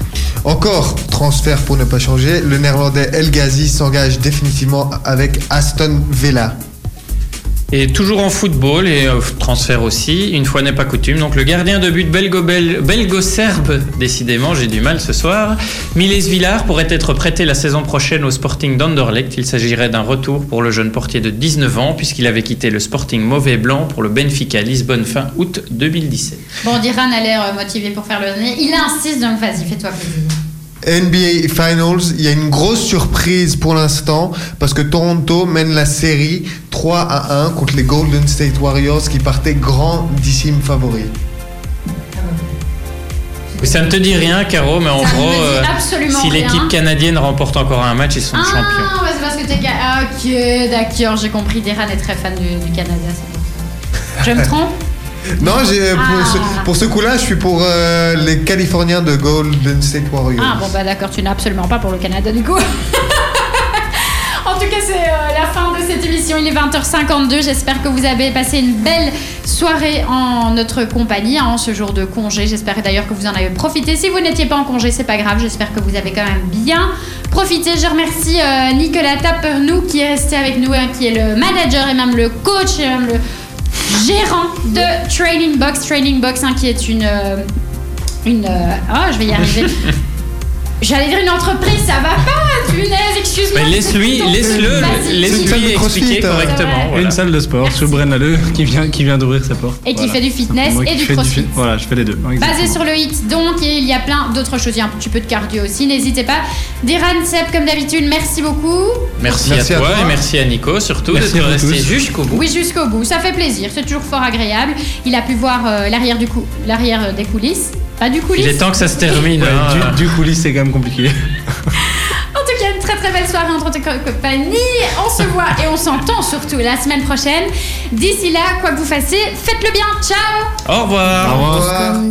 Encore transfert pour ne pas changer, le néerlandais El Ghazi s'engage définitivement avec Aston Villa. Et toujours en football et euh, transfert aussi, une fois n'est pas coutume. Donc le gardien de but belgo-serbe, décidément j'ai du mal ce soir, Miles Villar pourrait être prêté la saison prochaine au Sporting d'Anderlecht. Il s'agirait d'un retour pour le jeune portier de 19 ans puisqu'il avait quitté le Sporting mauvais blanc pour le Benfica Lisbonne fin août 2017. Bon, Diran a l'air motivé pour faire le nez. Il insiste donc vas-y, fais-toi plaisir. NBA Finals, il y a une grosse surprise pour l'instant parce que Toronto mène la série 3 à 1 contre les Golden State Warriors qui partaient grandissime favoris. Ça ne te dit rien, Caro, mais en gros, euh, si l'équipe canadienne remporte encore un match, ils sont ah, champions. Ouais, c'est parce que t'es. Ah, ok, d'accord, j'ai compris. Deran est très fan du, Canada, Je me trompe? Non, j'ai, pour, ce, ah. coup-là, je suis pour euh, les Californiens de Golden State Warriors. Ah bon, bah d'accord, tu n'es absolument pas pour le Canada du coup. en tout cas, c'est euh, la fin de cette émission. Il est 20h52. J'espère que vous avez passé une belle soirée en notre compagnie, en ce jour de congé. J'espère d'ailleurs que vous en avez profité. Si vous n'étiez pas en congé, c'est pas grave. J'espère que vous avez quand même bien profité. Je remercie euh, Nicolas Tappernou qui est resté avec nous, hein, qui est le manager et même le coach et même le gérant de Training Box. Training Box, hein, qui est une. Euh, une. oh, je vais y arriver. J'allais dire une entreprise, ça va pas, punaise, excuse-moi. Mais laisse-lui, laisse-le, laisse-lui expliquer hein. correctement. Une salle de sport sur Brennaleux qui vient, qui vient d'ouvrir sa porte. Et qui fait du fitness et du crossfit. voilà, je fais les deux. Basé sur le hit, donc, et il y a plein d'autres choses. Il y a un petit peu de cardio aussi, n'hésitez pas. Diran Seb, comme d'habitude, merci beaucoup. Merci, à, toi, et merci à Nico surtout d'être resté jusqu'au bout. Oui, jusqu'au bout. Ça fait plaisir, c'est toujours fort agréable. Il a pu voir euh, l'arrière du coup, l'arrière des coulisses. Pas du coulisses. Il est temps que ça se termine. Hein. du, coulisses, c'est quand même compliqué. en tout cas, une très très belle soirée entre tes compagnies. On se voit et on s'entend surtout la semaine prochaine. D'ici là, quoi que vous fassiez, faites-le bien. Ciao. Au revoir. Au revoir.